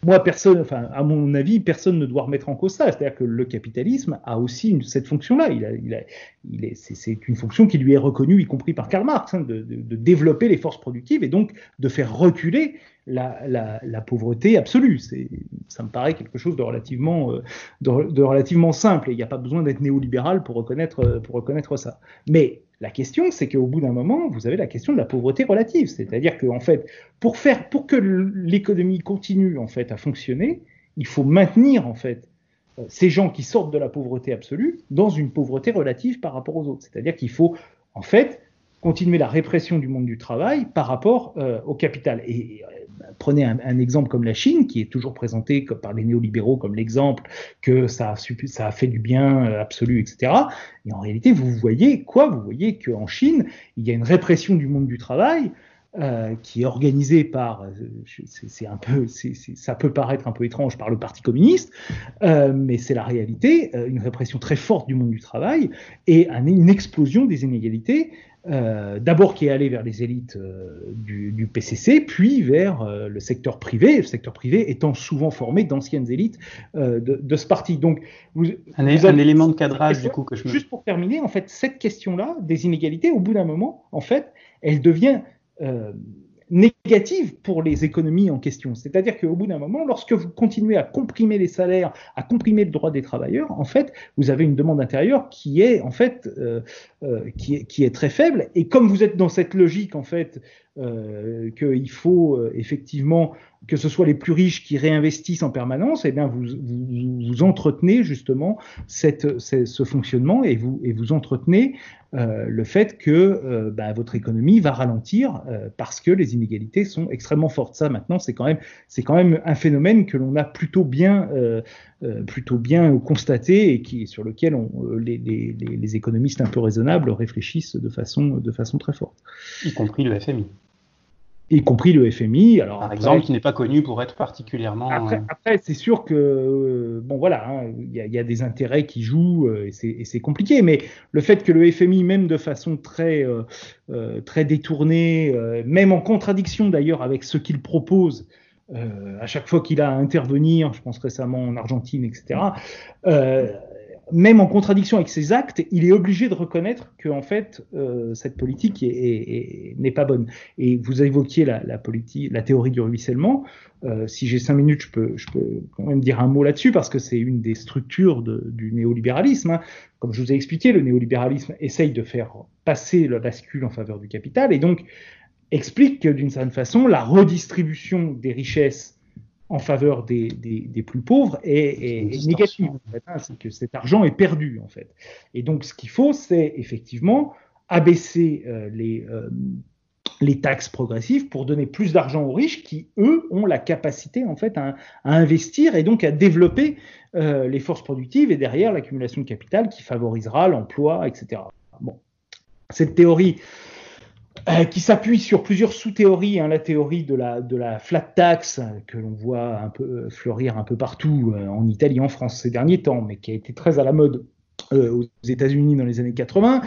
moi, personne, enfin, à mon avis, personne ne doit remettre en cause ça. C'est-à-dire que le capitalisme a aussi cette fonction-là. Il, a, il, a, il est, c'est, une fonction qui lui est reconnue, y compris par Karl Marx, hein, de, développer les forces productives et donc de faire reculer la, la, la pauvreté absolue. C'est, ça me paraît quelque chose de relativement, euh, de, relativement simple. Et il n'y a pas besoin d'être néolibéral pour reconnaître, pour reconnaître ça. Mais la question, c'est qu'au bout d'un moment, vous avez la question de la pauvreté relative, c'est-à-dire que en fait, pour faire, pour que l'économie continue en fait à fonctionner, il faut maintenir en fait euh, ces gens qui sortent de la pauvreté absolue dans une pauvreté relative par rapport aux autres. C'est-à-dire qu'il faut en fait continuer la répression du monde du travail par rapport au capital. Et, prenez un, exemple comme la Chine, qui est toujours présenté par les néolibéraux comme l'exemple que ça a, fait du bien absolu, etc. Et en réalité, vous voyez quoi? Vous voyez qu'en Chine, il y a une répression du monde du travail euh, qui est organisé par, euh, c'est un peu, ça peut paraître un peu étrange par le Parti communiste, euh, mais c'est la réalité, une répression très forte du monde du travail et une explosion des inégalités, d'abord qui est allée vers les élites du, PCC, puis vers le secteur privé, le secteur privé étant souvent formé d'anciennes élites de, ce parti. Donc, vous, un, élément de cadrage du coup que je Juste pour terminer, en fait, cette question-là des inégalités, au bout d'un moment, en fait, elle devient euh, négative pour les économies en question. C'est-à-dire qu'au bout d'un moment, lorsque vous continuez à comprimer les salaires, à comprimer le droit des travailleurs, en fait, vous avez une demande intérieure qui est en fait euh, euh, qui, est, qui, est, très faible. Et comme vous êtes dans cette logique en fait euh, qu'il faut euh, effectivement que ce soit les plus riches qui réinvestissent en permanence, et eh bien vous, entretenez justement ce fonctionnement et vous, et vous entretenez euh, le fait que bah, votre économie va ralentir parce que les inégalités sont extrêmement fortes. Ça, maintenant, c'est quand même, un phénomène que l'on a plutôt bien, constaté et sur lequel les, économistes un peu raisonnables réfléchissent de façon, de façon très forte. Y compris le FMI y compris le FMI. Alors, Par exemple, qui n'est pas connu pour être particulièrement. Après, après c'est sûr que euh, bon voilà, hein, il y, y, a des intérêts qui jouent euh, et c'est compliqué. Mais le fait que le FMI, même de façon très euh, euh très détournée, même en contradiction d'ailleurs avec ce qu'il propose. à chaque fois qu'il a à intervenir, je pense récemment en Argentine, etc., même en contradiction avec ses actes, il est obligé de reconnaître que en fait euh, cette politique n'est pas bonne. Et vous évoquiez la, la, politique, la théorie du ruissellement. Euh, si j'ai cinq minutes, je peux, je peux quand même dire un mot là-dessus parce que c'est une des structures de, du néolibéralisme. Hein. Comme je vous ai expliqué, le néolibéralisme essaye de faire passer la bascule en faveur du capital et donc explique que d'une certaine façon la redistribution des richesses en faveur des, des, plus pauvres est, est négative. En fait, hein, c'est que cet argent est perdu en fait. Et donc ce qu'il faut, c'est effectivement abaisser euh, les, euh, les taxes progressives pour donner plus d'argent aux riches qui, eux, ont la capacité en fait à, à investir et donc à développer euh, les forces productives et derrière l'accumulation de capital qui favorisera l'emploi, etc. Bon, cette théorie euh, qui s'appuie sur plusieurs sous-théories. Hein, la théorie de la, flat tax, que l'on voit un peu euh, fleurir un peu partout euh, en Italie, en France ces derniers temps, mais qui a été très à la mode aux États-Unis dans les années 80.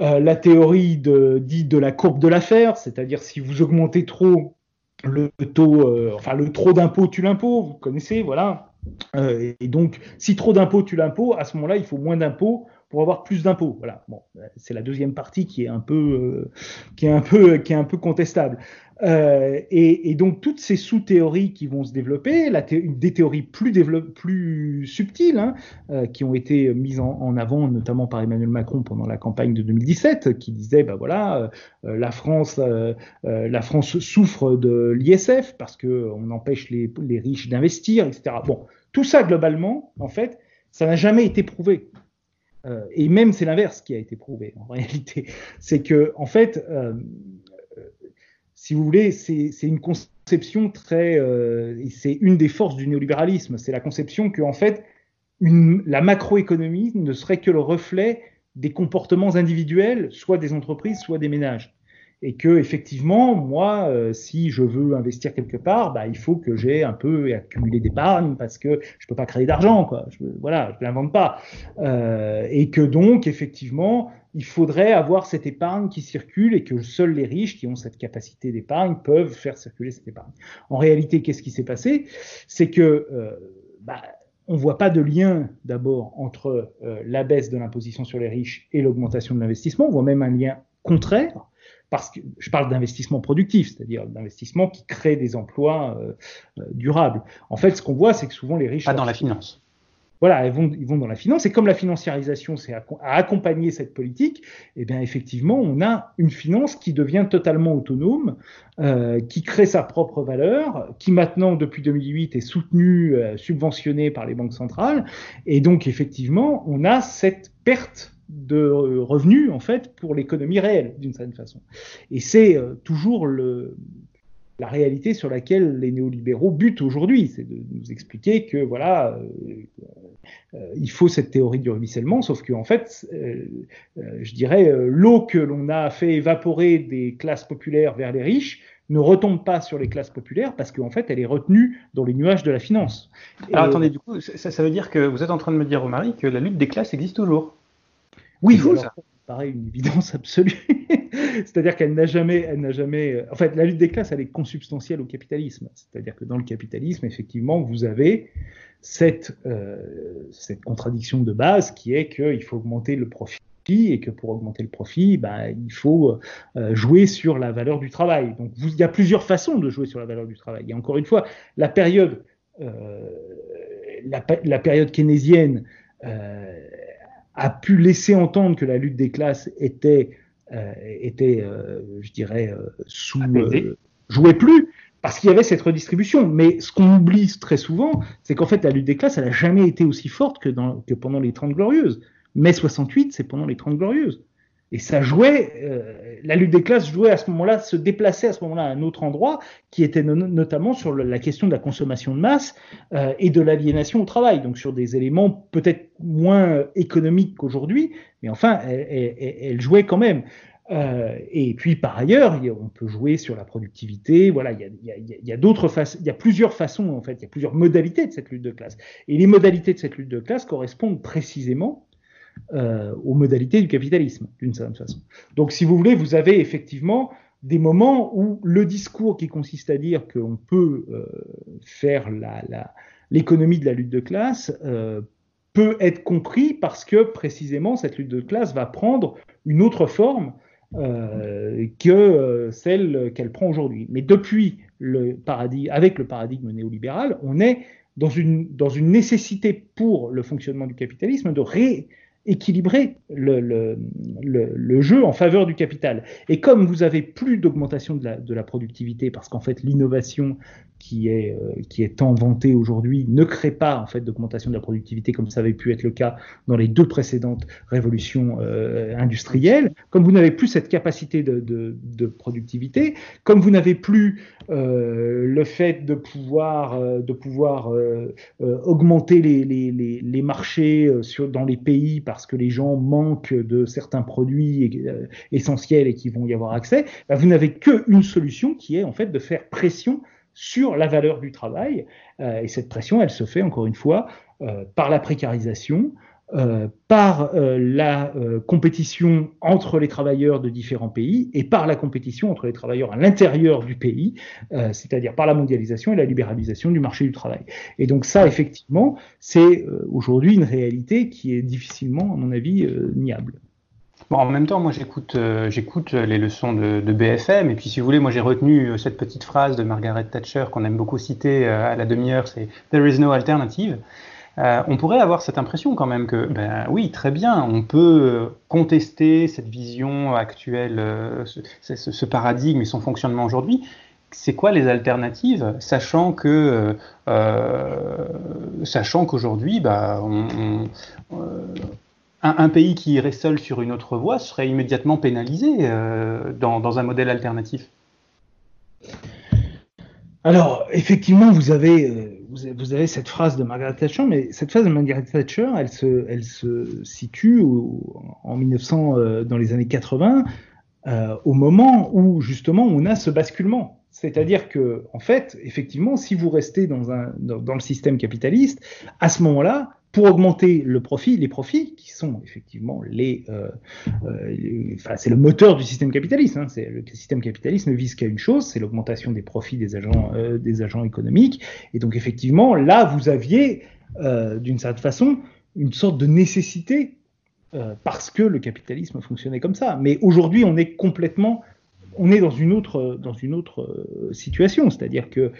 la théorie de, dite de la courbe de l'affaire, c'est-à-dire si vous augmentez trop le taux, enfin le trop d'impôt tue l'impôt, vous connaissez, voilà. et donc, si trop d'impôt tue l'impôt, à ce moment-là, il faut moins d'impôts pour avoir plus d'impôts. Voilà. Bon, c'est la deuxième partie qui est un peu, euh, qui est un peu, qui est un peu contestable. Euh, et, et, donc toutes ces sous-théories qui vont se développer, la des théories plus, plus subtiles, hein, euh, qui ont été mises en, avant notamment par Emmanuel Macron pendant la campagne de 2017, qui disait, ben voilà, euh, la France, euh, la France souffre de l'ISF parce que on empêche les, les riches d'investir, etc. Bon, tout ça globalement, en fait, ça n'a jamais été prouvé. Euh, et même c'est l'inverse qui a été prouvé en réalité. C'est que, en fait, euh, si vous voulez, c'est une conception très. Euh, c'est une des forces du néolibéralisme. C'est la conception que, en fait, la macroéconomie ne serait que le reflet des comportements individuels, soit des entreprises, soit des ménages et que effectivement, moi, euh, si je veux investir quelque part, bah, il faut que j'ai un peu accumulé d'épargne parce que je peux pas créer d'argent, quoi. Je, voilà, je l'invente pas, euh, et que donc effectivement, il faudrait avoir cette épargne qui circule et que seuls les riches qui ont cette capacité d'épargne peuvent faire circuler cette épargne. En réalité, qu'est-ce qui s'est passé? C'est que euh, bah, on voit pas de lien d'abord entre euh, la baisse de l'imposition sur les riches et l'augmentation de l'investissement. On voit même un lien contraire parce que je parle d'investissement productif, c'est-à-dire d'investissement qui crée des emplois euh, euh, durables. En fait, ce qu'on voit, c'est que souvent les riches... Pas dans la finance. Voilà, ils vont, ils vont dans la finance. Et comme la financiarisation, c'est à, accompagner cette politique, eh bien effectivement, on a une finance qui devient totalement autonome, euh, qui crée sa propre valeur, qui maintenant, depuis 2008, est soutenue, euh, subventionnée par les banques centrales. Et donc, effectivement, on a cette perte de revenus en fait pour l'économie réelle d'une certaine façon. Et c'est euh, toujours le, la réalité sur laquelle les néolibéraux butent aujourd'hui, c'est de nous expliquer que voilà, euh, euh, il faut cette théorie du ruissellement, sauf que en fait, euh, je dirais, l'eau que l'on a fait évaporer des classes populaires vers les riches ne retombe pas sur les classes populaires parce qu'en fait, elle est retenue dans les nuages de la finance. Alors attendez, du coup, ça, ça, veut dire que vous êtes en train de me dire, Romary, que la lutte des classes existe toujours Oui, fou, ça paraît une évidence absolue. C'est-à-dire qu'elle n'a jamais, elle n'a jamais. Euh, en fait, la lutte des classes, elle est consubstantielle au capitalisme. C'est-à-dire que dans le capitalisme, effectivement, vous avez cette, euh, cette contradiction de base qui est qu'il faut augmenter le profit et que pour augmenter le profit, ben, il faut euh, jouer sur la valeur du travail. Donc, vous, il y a plusieurs façons de jouer sur la valeur du travail. Et encore une fois, la période, euh, la, la, période keynésienne euh, a pu laisser entendre que la lutte des classes était, euh, était euh, je dirais, euh, sous. jouait plus parce qu'il y avait cette redistribution. Mais ce qu'on oublie très souvent, c'est qu'en fait, la lutte des classes, elle n'a jamais été aussi forte que, dans, que pendant les Trente Glorieuses. Mai 68, c'est pendant les Trente Glorieuses. Et ça jouait, euh, la lutte des classes jouait à ce moment-là, se déplaçait à ce moment-là à un autre endroit, qui était no notamment sur la question de la consommation de masse euh, et de l'aliénation au travail, donc sur des éléments peut-être moins économiques qu'aujourd'hui, mais enfin, elle, jouait quand même. Euh, et puis par ailleurs, on peut jouer sur la productivité. Voilà, il y a, il y y a il y a plusieurs façons en fait, il y a plusieurs modalités de cette lutte de classe. Et les modalités de cette lutte de classe correspondent précisément euh, aux modalités du capitalisme, d'une certaine façon. Donc, si vous voulez, vous avez effectivement des moments où le discours qui consiste à dire qu'on peut euh, faire l'économie de la lutte de classe euh, peut être compris parce que précisément cette lutte de classe va prendre une autre forme que celle qu'elle prend aujourd'hui. Mais depuis le paradigme, avec le paradigme néolibéral, on est dans une, dans une nécessité pour le fonctionnement du capitalisme de ré, équilibrer le, jeu en faveur du capital. Et comme vous avez plus d'augmentation de la, productivité, parce qu'en fait l'innovation qui est, euh, qui est tant aujourd'hui ne crée pas en fait d'augmentation de la productivité comme ça avait pu être le cas dans les deux précédentes révolutions euh, industrielles. Comme vous n'avez plus cette capacité de, productivité, comme vous n'avez plus euh, le fait de pouvoir, euh, de pouvoir augmenter les, les, les, les marchés sur, dans les pays parce que les gens manquent de certains produits essentiels et qui vont y avoir accès, bah, vous n'avez qu'une solution qui est en fait de faire pression sur la valeur du travail. Euh, et cette pression, elle se fait encore une fois euh, par la précarisation, euh, par euh, la euh, compétition entre les travailleurs de différents pays et par la compétition entre les travailleurs à l'intérieur du pays, c'est-à-dire par la mondialisation et la libéralisation du marché du travail. Et donc ça, effectivement, c'est aujourd'hui une réalité qui est difficilement, à mon avis, niable. Bon, en même temps, moi j'écoute les leçons de, BFM et puis si vous voulez, moi j'ai retenu cette petite phrase de Margaret Thatcher qu'on aime beaucoup citer à la demi-heure, c'est There is no alternative. Euh, on pourrait avoir cette impression quand même que, ben oui, très bien, on peut contester cette vision actuelle, ce, ce, paradigme et son fonctionnement aujourd'hui. C'est quoi les alternatives, sachant que, euh, sachant qu'aujourd'hui, bah, un, pays qui irait seul sur une autre voie serait immédiatement pénalisé euh, dans, un modèle alternatif? Alors, effectivement, vous avez, euh, vous avez cette phrase de Margaret Thatcher, mais cette phrase de Margaret Thatcher, elle se, elle se situe en 1900, euh, dans les années 80, euh, au moment où justement on a ce basculement. C'est-à-dire que, en fait, effectivement, si vous restez dans, un, dans le système capitaliste, à ce moment-là, pour augmenter le profit, les profits qui sont effectivement les, euh, euh, enfin c'est le moteur du système capitaliste. Hein, le système capitaliste ne vise qu'à une chose, c'est l'augmentation des profits des agents euh, économiques. Et donc effectivement là vous aviez d'une certaine façon une sorte de nécessité parce que le capitalisme fonctionnait comme ça. Mais aujourd'hui on est complètement on est dans une autre, dans une autre situation, c'est-à-dire que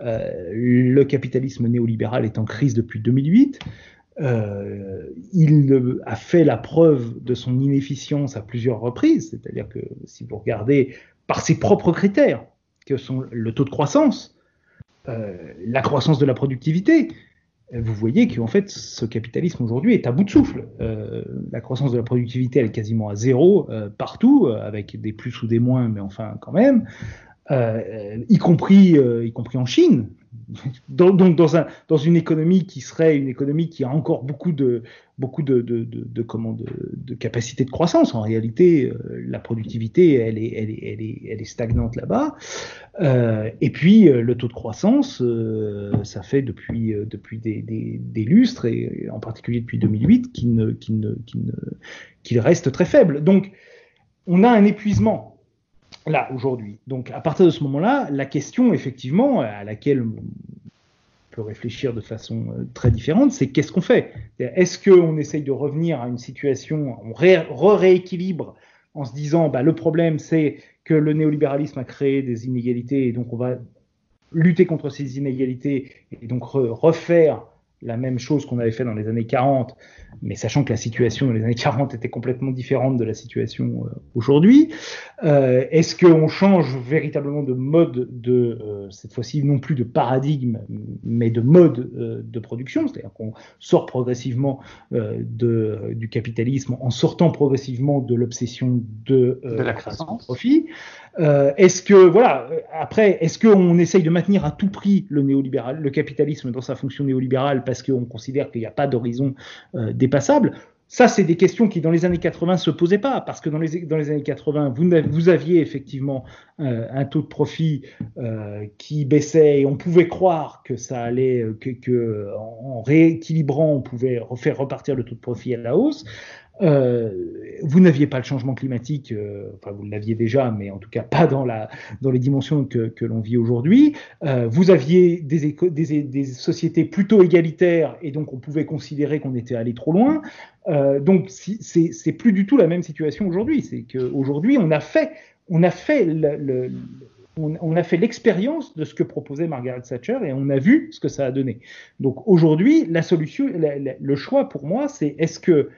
le capitalisme néolibéral est en crise depuis 2008. Euh, il a fait la preuve de son inefficience à plusieurs reprises, c'est-à-dire que si vous regardez par ses propres critères, que sont le taux de croissance, euh, la croissance de la productivité, vous voyez qu'en fait, ce capitalisme aujourd'hui est à bout de souffle. Euh, la croissance de la productivité, elle est quasiment à zéro partout, avec des plus ou des moins, mais enfin quand même, y compris, y compris en Chine donc dans, un, dans une économie qui serait une économie qui a encore beaucoup de beaucoup de, de, comment de, de, capacité de croissance. En réalité, euh, la productivité, elle est, elle est, elle est, elle est stagnante là-bas. Euh, et puis euh, le taux de croissance, euh, ça fait depuis depuis des, des, lustres et en particulier depuis 2008 qu'il ne, ne, ne, qu'il reste très faible. Donc on a un épuisement là, aujourd'hui. Donc, à partir de ce moment-là, la question, effectivement, à laquelle on peut réfléchir de façon euh, très différente, c'est qu'est-ce qu'on fait? Est-ce qu'on essaye de revenir à une situation, on rééquilibre en se disant, bah, le problème, c'est que le néolibéralisme a créé des inégalités et donc on va lutter contre ces inégalités et donc refaire la même chose qu'on avait fait dans les années 40, mais sachant que la situation dans les années 40 était complètement différente de la situation euh, aujourd'hui. Euh, Est-ce qu'on change véritablement de mode de, euh, cette fois-ci, non plus de paradigme, mais de mode euh, de production, c'est-à-dire qu'on sort progressivement euh, de, du capitalisme en sortant progressivement de l'obsession de, de, la de profit euh, est-ce que voilà après est-ce qu'on essaye de maintenir à tout prix le néolibéral, le capitalisme dans sa fonction néolibérale parce qu'on considère qu'il n'y a pas d'horizon euh, dépassable? Ça, c'est des questions qui, dans les années 80, se posaient pas, parce que dans les, années 80, vous, aviez effectivement euh, un taux de profit euh, qui baissait et on pouvait croire que ça allait, que, en rééquilibrant, on pouvait faire repartir le taux de profit à la hausse. Euh, vous n'aviez pas le changement climatique, euh, enfin vous l'aviez déjà, mais en tout cas pas dans, la, dans les dimensions que, que l'on vit aujourd'hui. Euh, vous aviez des, des, des, sociétés plutôt égalitaires et donc on pouvait considérer qu'on était allé trop loin. Donc c'est plus du tout la même situation aujourd'hui. C'est qu'aujourd'hui on a fait, on a fait le, le on, a fait l'expérience de ce que proposait Margaret Thatcher et on a vu ce que ça a donné. Donc aujourd'hui, la solution, le choix pour moi, c'est est-ce que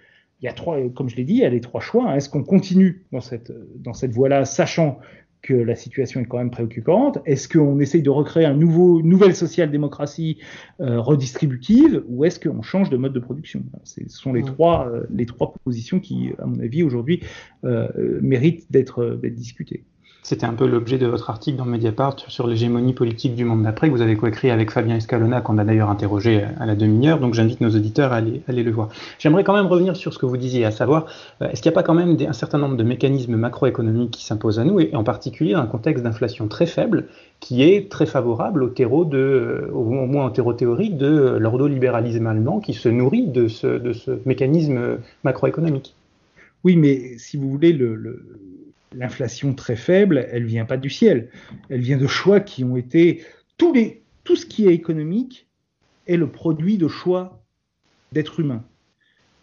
il y a trois, comme je l'ai dit, il y a les trois choix. Est-ce qu'on continue dans cette, dans cette voie-là, sachant que la situation est quand même préoccupante? Est-ce qu'on essaye de recréer un nouveau, une nouvelle social-démocratie euh, redistributive? Ou est-ce qu'on change de mode de production? Ce sont les, trois, euh, les trois propositions qui, à mon avis, aujourd'hui, euh, méritent d'être discutées. C'était un peu l'objet de votre article dans Mediapart sur l'hégémonie politique du monde d'après, que vous avez coécrit avec Fabien Escalona, qu'on a d'ailleurs interrogé à la demi-heure, donc j'invite nos auditeurs à aller, le voir. J'aimerais quand même revenir sur ce que vous disiez, à savoir, euh, est-ce qu'il n'y a pas quand même un certain nombre de mécanismes macroéconomiques qui s'imposent à nous, et en particulier dans un contexte d'inflation très faible, qui est très favorable au terreau de, au moins au terreau théorique de l'ordolibéralisme allemand, qui se nourrit de ce, de ce mécanisme macroéconomique? Oui, mais si vous voulez, le, le l'inflation très faible, elle vient pas du ciel. Elle vient de choix qui ont été tous les, tout ce qui est économique est le produit de choix d'êtres humains.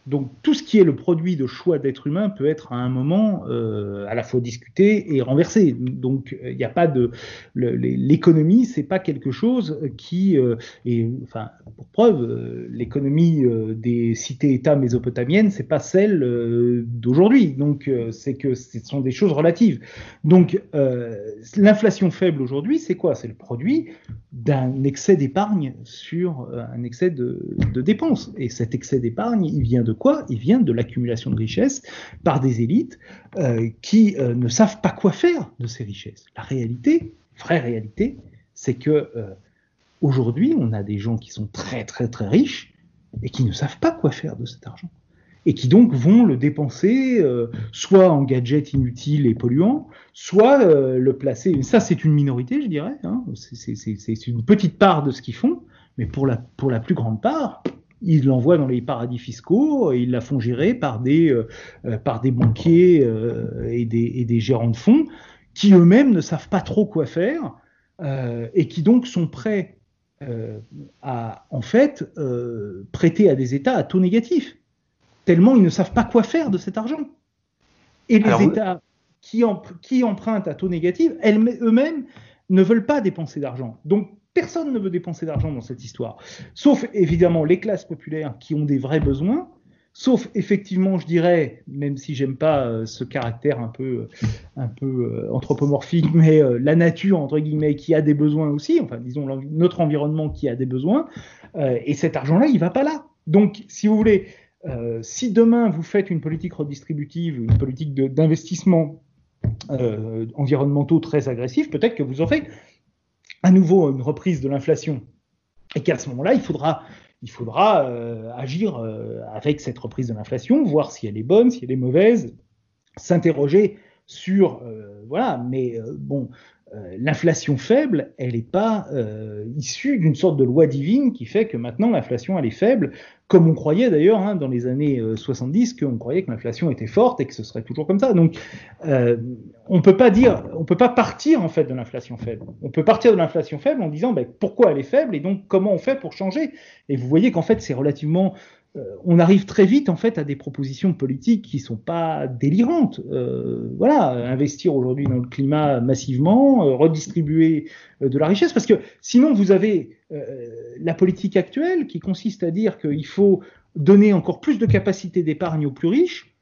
Donc tout ce qui est le produit de choix d'être humain peut être à un moment euh, à la fois discuté et renversé. Donc il n'y a pas de l'économie, c'est pas quelque chose qui euh, enfin pour preuve euh, l'économie euh, des cités-États mésopotamiennes c'est pas celle euh, d'aujourd'hui. Donc c'est que ce sont des choses relatives. Donc l'inflation faible aujourd'hui c'est quoi? C'est le produit d'un excès d'épargne sur un excès de, de dépenses et cet excès d'épargne il vient de quoi Il vient de l'accumulation de richesses par des élites euh, qui euh, ne savent pas quoi faire de ces richesses. La réalité, vraie réalité, c'est que euh, aujourd'hui, on a des gens qui sont très très très riches et qui ne savent pas quoi faire de cet argent et qui donc vont le dépenser soit en gadgets inutiles et polluants, soit le placer. Ça, c'est une minorité, je dirais. Hein. C'est une petite part de ce qu'ils font, mais pour la, pour la plus grande part, ils l'envoient dans les paradis fiscaux, ils la font gérer par des, euh, euh, par des banquiers euh, et, des, et, des, gérants de fonds qui eux-mêmes ne savent pas trop quoi faire et qui donc sont prêts à, en fait, prêter à des États à taux négatif, tellement ils ne savent pas quoi faire de cet argent. Et les Alors, États qui, en, qui empruntent à taux négatif, eux-mêmes ne veulent pas dépenser d'argent. Donc Personne ne veut dépenser d'argent dans cette histoire, sauf évidemment les classes populaires qui ont des vrais besoins, Sauf effectivement, je dirais, même si j'aime pas euh, ce caractère un peu, un peu anthropomorphique, mais la nature entre guillemets qui a des besoins aussi, enfin disons notre environnement qui a des besoins, et cet argent-là, il va pas là. Donc, si vous voulez, si demain vous faites une politique redistributive, une politique d'investissement euh, environnementaux très agressifs, peut-être que vous aurez à nouveau une reprise de l'inflation. Et qu'à ce moment-là, il faudra, il faudra euh, agir euh, avec cette reprise de l'inflation, voir si elle est bonne, si elle est mauvaise, s'interroger sur voilà, mais bon, l'inflation faible, elle n'est pas issue d'une sorte de loi divine qui fait que maintenant l'inflation elle est faible comme on croyait d'ailleurs hein, dans les années 70 euh, qu'on croyait que l'inflation était forte et que ce serait toujours comme ça. Donc euh, on peut pas dire, on peut pas partir en fait de l'inflation faible. On peut partir de l'inflation faible en disant ben, pourquoi elle est faible et donc comment on fait pour changer? Et vous voyez qu'en fait c'est relativement euh, on arrive très vite en fait à des propositions politiques qui sont pas délirantes. Euh, voilà, investir aujourd'hui dans le climat massivement, euh, redistribuer de la richesse, parce que sinon vous avez la politique actuelle qui consiste à dire qu'il faut donner encore plus de capacité d'épargne aux plus riches,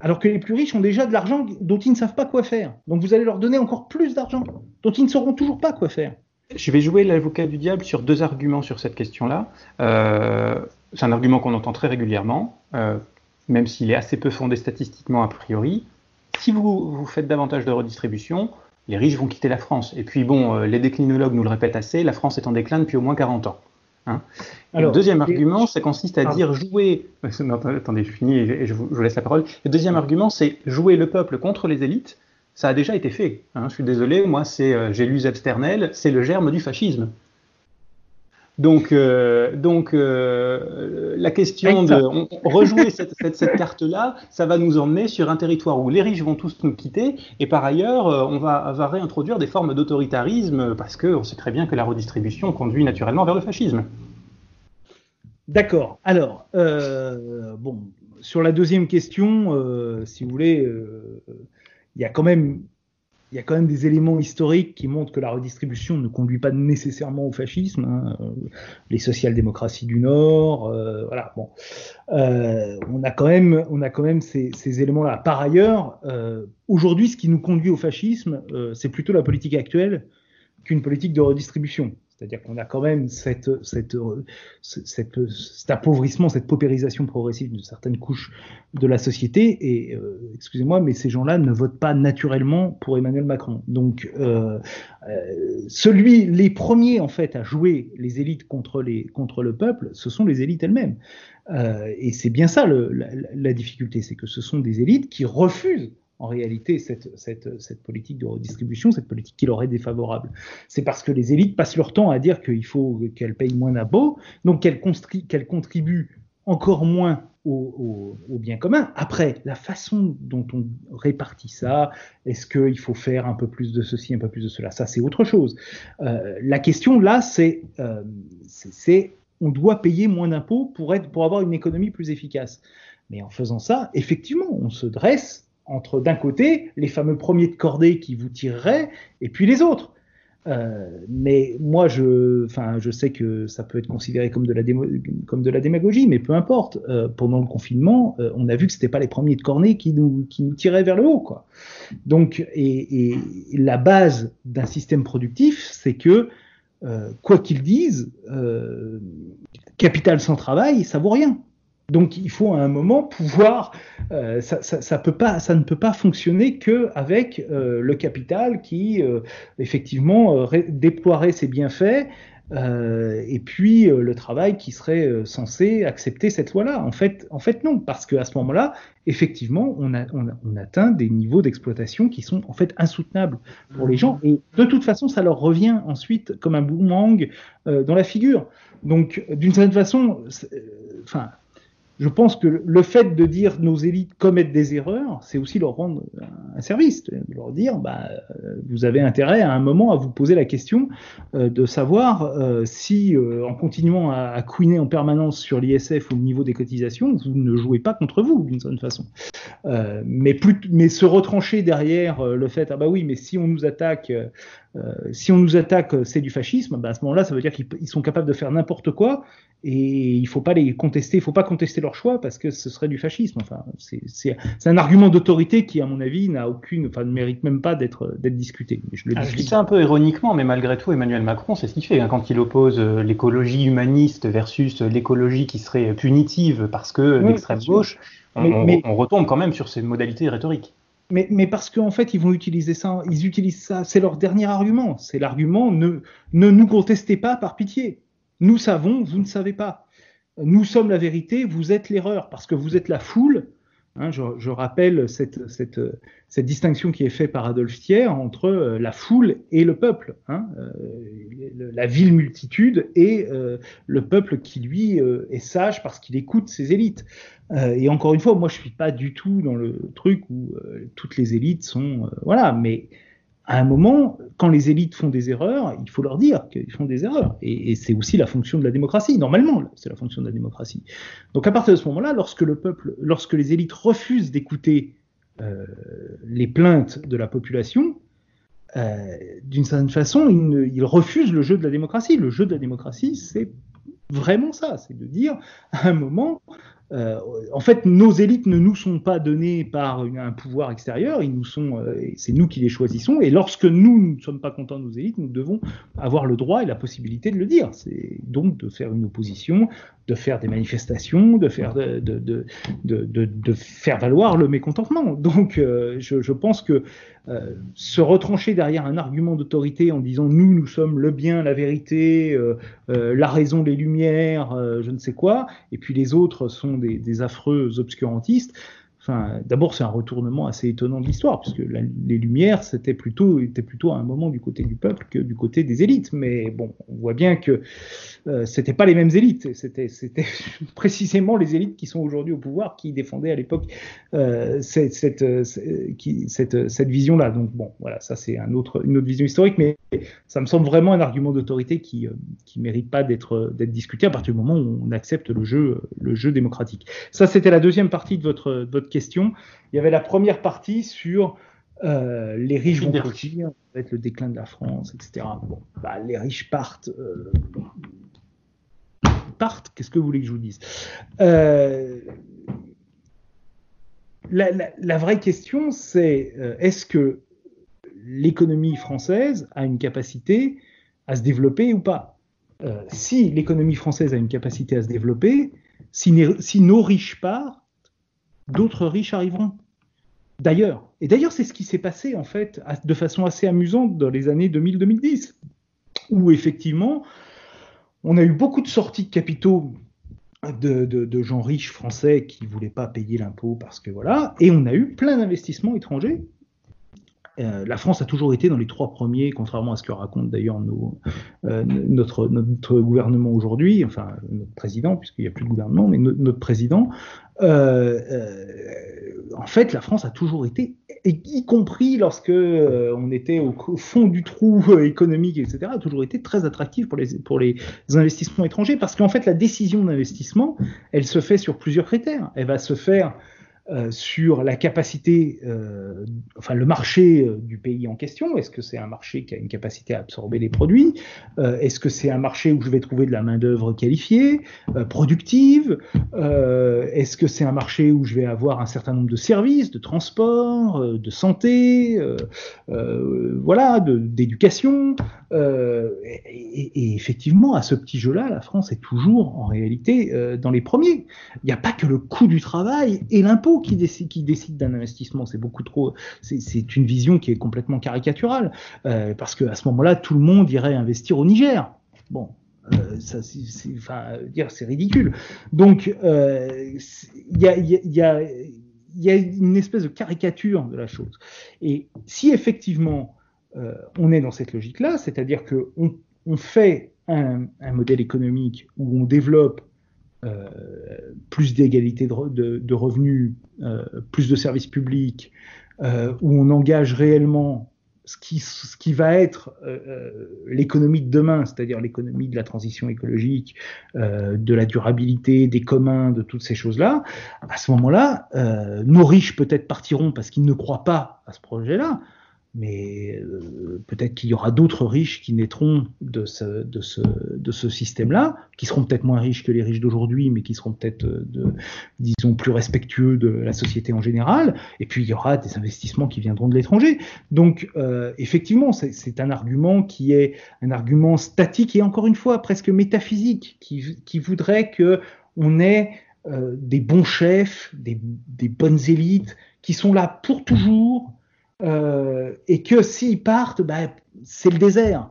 alors que les plus riches ont déjà de l'argent dont ils ne savent pas quoi faire. Donc vous allez leur donner encore plus d'argent dont ils ne sauront toujours pas quoi faire. Je vais jouer l'avocat du diable sur deux arguments sur cette question-là. C'est un argument qu'on entend très régulièrement, euh, même s'il est assez peu fondé statistiquement a priori. Si vous, vous faites davantage de redistribution, les riches vont quitter la France. Et puis bon, euh, les déclinologues nous le répètent assez, la France est en déclin depuis au moins 40 ans. Hein. le deuxième argument, ça consiste à dire jouer. attendez, je finis et je vous laisse la parole. Le deuxième argument, c'est jouer le peuple contre les élites ça a déjà été fait. Hein. je suis désolé, moi, c'est, euh, j'ai lu Zebsternel, c'est le germe du fascisme. Donc, euh, donc euh, la question de rejouer cette, carte-là, ça va nous emmener sur un territoire où les riches vont tous nous quitter, et par ailleurs, on va, va réintroduire des formes d'autoritarisme, parce qu'on sait très bien que la redistribution conduit naturellement vers le fascisme. D'accord. Alors, bon, sur la deuxième question, si vous voulez il y a quand même il y a quand même des éléments historiques qui montrent que la redistribution ne conduit pas nécessairement au fascisme. Hein. Les social-démocraties du Nord, euh, voilà. Bon, euh, on a quand même, on a quand même ces, ces éléments-là. Par ailleurs, euh, aujourd'hui, ce qui nous conduit au fascisme, euh, c'est plutôt la politique actuelle qu'une politique de redistribution. C'est-à-dire qu'on a quand même cet appauvrissement, cette paupérisation progressive d'une certaine couche de la société. Et euh, excusez-moi, mais ces gens-là ne votent pas naturellement pour Emmanuel Macron. Donc, euh, euh, celui, les premiers en fait à jouer les élites contre le peuple, ce sont les élites elles-mêmes. Et c'est bien ça la difficulté, c'est que ce sont des élites qui refusent en réalité cette, politique de redistribution, cette politique qui leur est défavorable. C'est parce que les élites passent leur temps à dire qu'il faut qu'elles payent moins d'impôts, donc qu'elles qu'elles contribuent encore moins au, bien commun. Après, la façon dont on répartit ça, est-ce qu'il faut faire un peu plus de ceci, un peu plus de cela, ça c'est autre chose. Euh, la question là, c'est euh, on doit payer moins d'impôts pour, pour avoir une économie plus efficace. Mais en faisant ça, effectivement, on se dresse entre d'un côté les fameux premiers de cordée qui vous tireraient et puis les autres. Euh, mais moi, je, je sais que ça peut être considéré comme de la, comme de la démagogie, mais peu importe. Euh, pendant le confinement, euh, on a vu que c'était pas les premiers de cordée qui nous, qui nous tiraient vers le haut, quoi. Donc, et, et la base d'un système productif, c'est que quoi qu'ils disent, capital sans travail, ça vaut rien. Donc il faut à un moment pouvoir, euh, ça, ne peut pas fonctionner que avec euh, le capital qui euh, effectivement déploierait ses bienfaits et puis le travail qui serait censé accepter cette loi-là. En fait, en fait non, parce qu'à ce moment-là, effectivement, on, atteint des niveaux d'exploitation qui sont en fait insoutenables pour les gens et de toute façon, ça leur revient ensuite comme un boomerang dans la figure. Donc d'une certaine façon, enfin je pense que le fait de dire nos élites commettent des erreurs, c'est aussi leur rendre un service, leur dire, bah, vous avez intérêt à un moment à vous poser la question euh, de savoir euh, si, euh, en continuant à, à couiner en permanence sur l'ISF ou le niveau des cotisations, vous ne jouez pas contre vous d'une certaine façon. Mais, plus, se retrancher derrière le fait, ah bah oui, mais si on nous attaque si on nous attaque, c'est du fascisme, bah à ce moment-là, ça veut dire qu'ils sont capables de faire n'importe quoi et il faut pas les contester, il faut pas contester leur choix parce que ce serait du fascisme. Enfin, c'est un argument d'autorité qui, à mon avis, n'a aucune, enfin, ne mérite même pas d'être discuté. Je le ah, dis ça un peu ironiquement, mais malgré tout, Emmanuel Macron, c'est ce qu'il fait hein, quand il oppose euh, l'écologie humaniste versus l'écologie qui serait punitive parce que l'extrême gauche. On, mais, on, retombe quand même sur ces modalités rhétoriques. Mais, mais, parce qu'en fait, ils vont utiliser ça, ils utilisent ça, c'est leur dernier argument. C'est l'argument ne, ne nous contestez pas par pitié. Nous savons, vous ne savez pas. Nous sommes la vérité, vous êtes l'erreur, parce que vous êtes la foule. Hein, je, rappelle cette, distinction qui est faite par Adolphe Thiers entre euh, la foule et le peuple, hein, euh, la ville multitude et euh, le peuple qui, lui, est sage parce qu'il écoute ses élites. et encore une fois, moi, je suis pas du tout dans le truc où toutes les élites sont... voilà, mais à un moment, quand les élites font des erreurs, il faut leur dire qu'ils font des erreurs. Et, c'est aussi la fonction de la démocratie. Normalement, c'est la fonction de la démocratie. Donc à partir de ce moment-là, lorsque le peuple, lorsque les élites refusent d'écouter euh, les plaintes de la population, euh, d'une certaine façon, ils, ils, refusent le jeu de la démocratie. Le jeu de la démocratie, c'est vraiment ça, c'est de dire à un moment, euh, en fait, nos élites ne nous sont pas données par un pouvoir extérieur, ils nous sont, euh, c'est nous qui les choisissons. Et lorsque nous ne sommes pas contents de nos élites, nous devons avoir le droit et la possibilité de le dire. C'est donc de faire une opposition, de faire des manifestations, de faire, de, de, de, de faire valoir le mécontentement. Donc, euh, je, je, pense que euh, se retrancher derrière un argument d'autorité en disant nous, nous sommes le bien, la vérité, euh, la raison, les lumières, je ne sais quoi, et puis les autres sont des affreux obscurantistes, D'abord, c'est un retournement assez étonnant de l'histoire, puisque les Lumières, c'était plutôt, était plutôt à un moment du côté du peuple que du côté des élites. Mais bon, on voit bien que euh, c'était pas les mêmes élites. C'était, précisément les élites qui sont aujourd'hui au pouvoir qui défendaient à l'époque euh, euh, qui, cette, vision-là. Donc bon, voilà, ça c'est une autre vision historique, mais ça me semble vraiment un argument d'autorité qui, euh, qui mérite pas d'être, discuté à partir du moment où on accepte le jeu, démocratique. Ça, c'était la deuxième partie de votre question. Il y avait la première partie sur euh, les riches vont partir, le déclin de la France, etc. Bon, bah, les riches partent. Euh, partent, qu'est-ce que vous voulez que je vous dise? Euh, la, la, vraie question, c'est est-ce que l'économie française a une capacité à se développer ou pas? Si l'économie française a une capacité à se développer, si, si nos riches partent, d'autres riches arriveront. D'ailleurs, et d'ailleurs c'est ce qui s'est passé en fait de façon assez amusante dans les années 2000-2010, où effectivement on a eu beaucoup de sorties de capitaux de, gens riches français qui voulaient pas payer l'impôt parce que voilà, et on a eu plein d'investissements étrangers. Euh, la France a toujours été dans les trois premiers, contrairement à ce que raconte d'ailleurs euh, notre, gouvernement aujourd'hui, enfin notre président, puisqu'il n'y a plus de gouvernement, mais notre président euh, en fait, la France a toujours été, y compris lorsque on était au, fond du trou économique, etc., a toujours été très attractive pour les, pour les investissements étrangers, parce qu'en fait, la décision d'investissement, elle se fait sur plusieurs critères. Elle va se faire euh, sur la capacité, euh, enfin le marché euh, du pays en question. Est-ce que c'est un marché qui a une capacité à absorber les produits? Est-ce que c'est un marché où je vais trouver de la main d'œuvre qualifiée, productive? Est-ce que c'est un marché où je vais avoir un certain nombre de services, de transport, de santé, voilà, d'éducation? Et, effectivement, à ce petit jeu-là, la France est toujours en réalité dans les premiers. Il n'y a pas que le coût du travail et l'impôt qui décide, d'un investissement. C'est beaucoup trop. C'est une vision qui est complètement caricaturale, euh, parce qu'à ce moment-là, tout le monde irait investir au Niger. Bon, euh, ça, c'est, ridicule. Donc, euh, il y, a, une espèce de caricature de la chose. Et si effectivement on est dans cette logique-là, c'est-à-dire que on, fait un, modèle économique où on développe euh, plus d'égalité de, revenus, euh, plus de services publics, euh, où on engage réellement ce qui, ce qui va être l'économie de demain, c'est-à-dire l'économie de la transition écologique, de la durabilité, des communs, de toutes ces choses-là, à ce moment-là, nos riches peut-être partiront parce qu'ils ne croient pas à ce projet-là, mais euh, peut-être qu'il y aura d'autres riches qui naîtront de ce, de ce, de ce système-là, qui seront peut-être moins riches que les riches d'aujourd'hui, mais qui seront peut-être, euh, disons, plus respectueux de la société en général. Et puis il y aura des investissements qui viendront de l'étranger. Donc euh, effectivement, c'est un argument qui est un argument statique et encore une fois presque métaphysique, qui, qui voudrait que on ait euh, des bons chefs, des, des bonnes élites qui sont là pour toujours et que s'ils partent, bah, c'est le désert.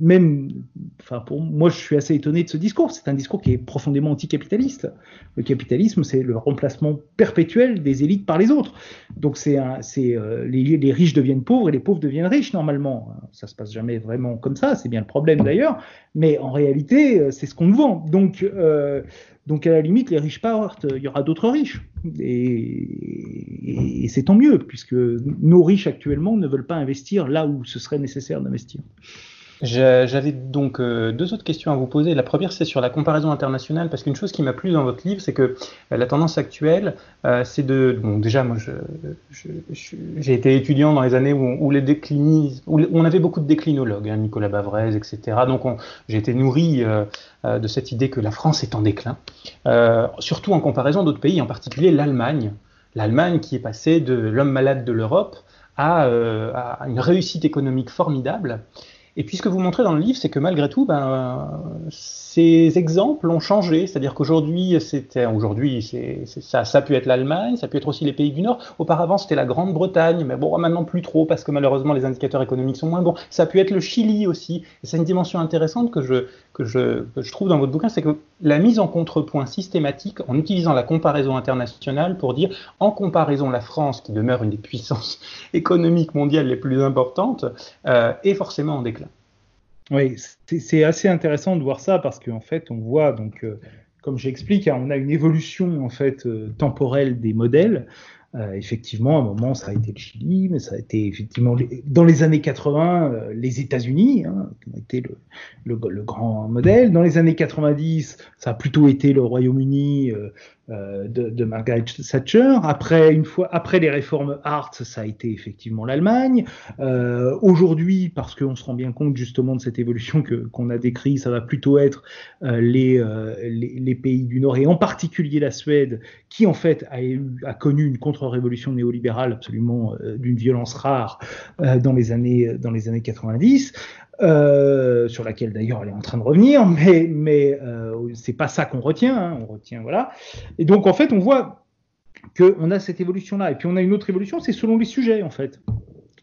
Même, moi, je suis assez étonné de ce discours. C'est un discours qui est profondément anticapitaliste. Le capitalisme, c'est le remplacement perpétuel des élites par les autres. Donc, c'est, euh, les, riches deviennent pauvres et les pauvres deviennent riches normalement. Ça se passe jamais vraiment comme ça. C'est bien le problème d'ailleurs. Mais en réalité, euh, c'est ce qu'on nous vend. Donc, euh, donc à la limite, les riches partent, il y aura d'autres riches. Et, c'est tant mieux, puisque nos riches actuellement ne veulent pas investir là où ce serait nécessaire d'investir. J'avais donc euh, deux autres questions à vous poser. La première, c'est sur la comparaison internationale, parce qu'une chose qui m'a plu dans votre livre, c'est que euh, la tendance actuelle, euh, c'est de... Bon, déjà, moi, j'ai été étudiant dans les années où, où les déclinis, où on avait beaucoup de déclinologues, hein, Nicolas Bavrez, etc. Donc, j'ai été nourri de cette idée que la France est en déclin, surtout en comparaison d'autres pays, en particulier l'Allemagne. L'Allemagne qui est passée de l'homme malade de l'Europe à, à une réussite économique formidable. Et puis ce que vous montrez dans le livre, c'est que malgré tout, ben, ces exemples ont changé. C'est-à-dire qu'aujourd'hui, c'était aujourd'hui, c'est, ça, ça a pu être l'Allemagne, ça a pu être aussi les pays du Nord. Auparavant, c'était la Grande-Bretagne, mais bon, maintenant plus trop parce que malheureusement les indicateurs économiques sont moins bons. Ça a pu être le Chili aussi. Et c'est une dimension intéressante que je, que je, trouve dans votre bouquin, c'est que la mise en contrepoint systématique en utilisant la comparaison internationale pour dire, en comparaison, la France, qui demeure une des puissances économiques mondiales les plus importantes, euh, est forcément en déclin. Oui, c'est assez intéressant de voir ça parce qu'en fait, on voit donc, euh, comme j'explique, hein, on a une évolution en fait euh, temporelle des modèles. Euh, effectivement, à un moment, ça a été le Chili, mais ça a été effectivement dans les années 80 euh, les États-Unis hein, qui ont été le, grand modèle. Dans les années 90, ça a plutôt été le Royaume-Uni euh, de, de, Margaret Thatcher. Après, une fois, après les réformes Hart, ça a été effectivement l'Allemagne. Euh, Aujourd'hui, parce qu'on se rend bien compte justement de cette évolution que qu'on a décrit, ça va plutôt être euh, les, euh, les, les, pays du Nord et en particulier la Suède, qui en fait a, eu, a connu une contre-révolution néolibérale absolument euh, d'une violence rare dans les années dans les années 90. Euh, sur laquelle d'ailleurs elle est en train de revenir, mais, mais euh, c'est pas ça qu'on retient, hein, on retient voilà. Et donc en fait on voit qu'on a cette évolution là, et puis on a une autre évolution, c'est selon les sujets en fait.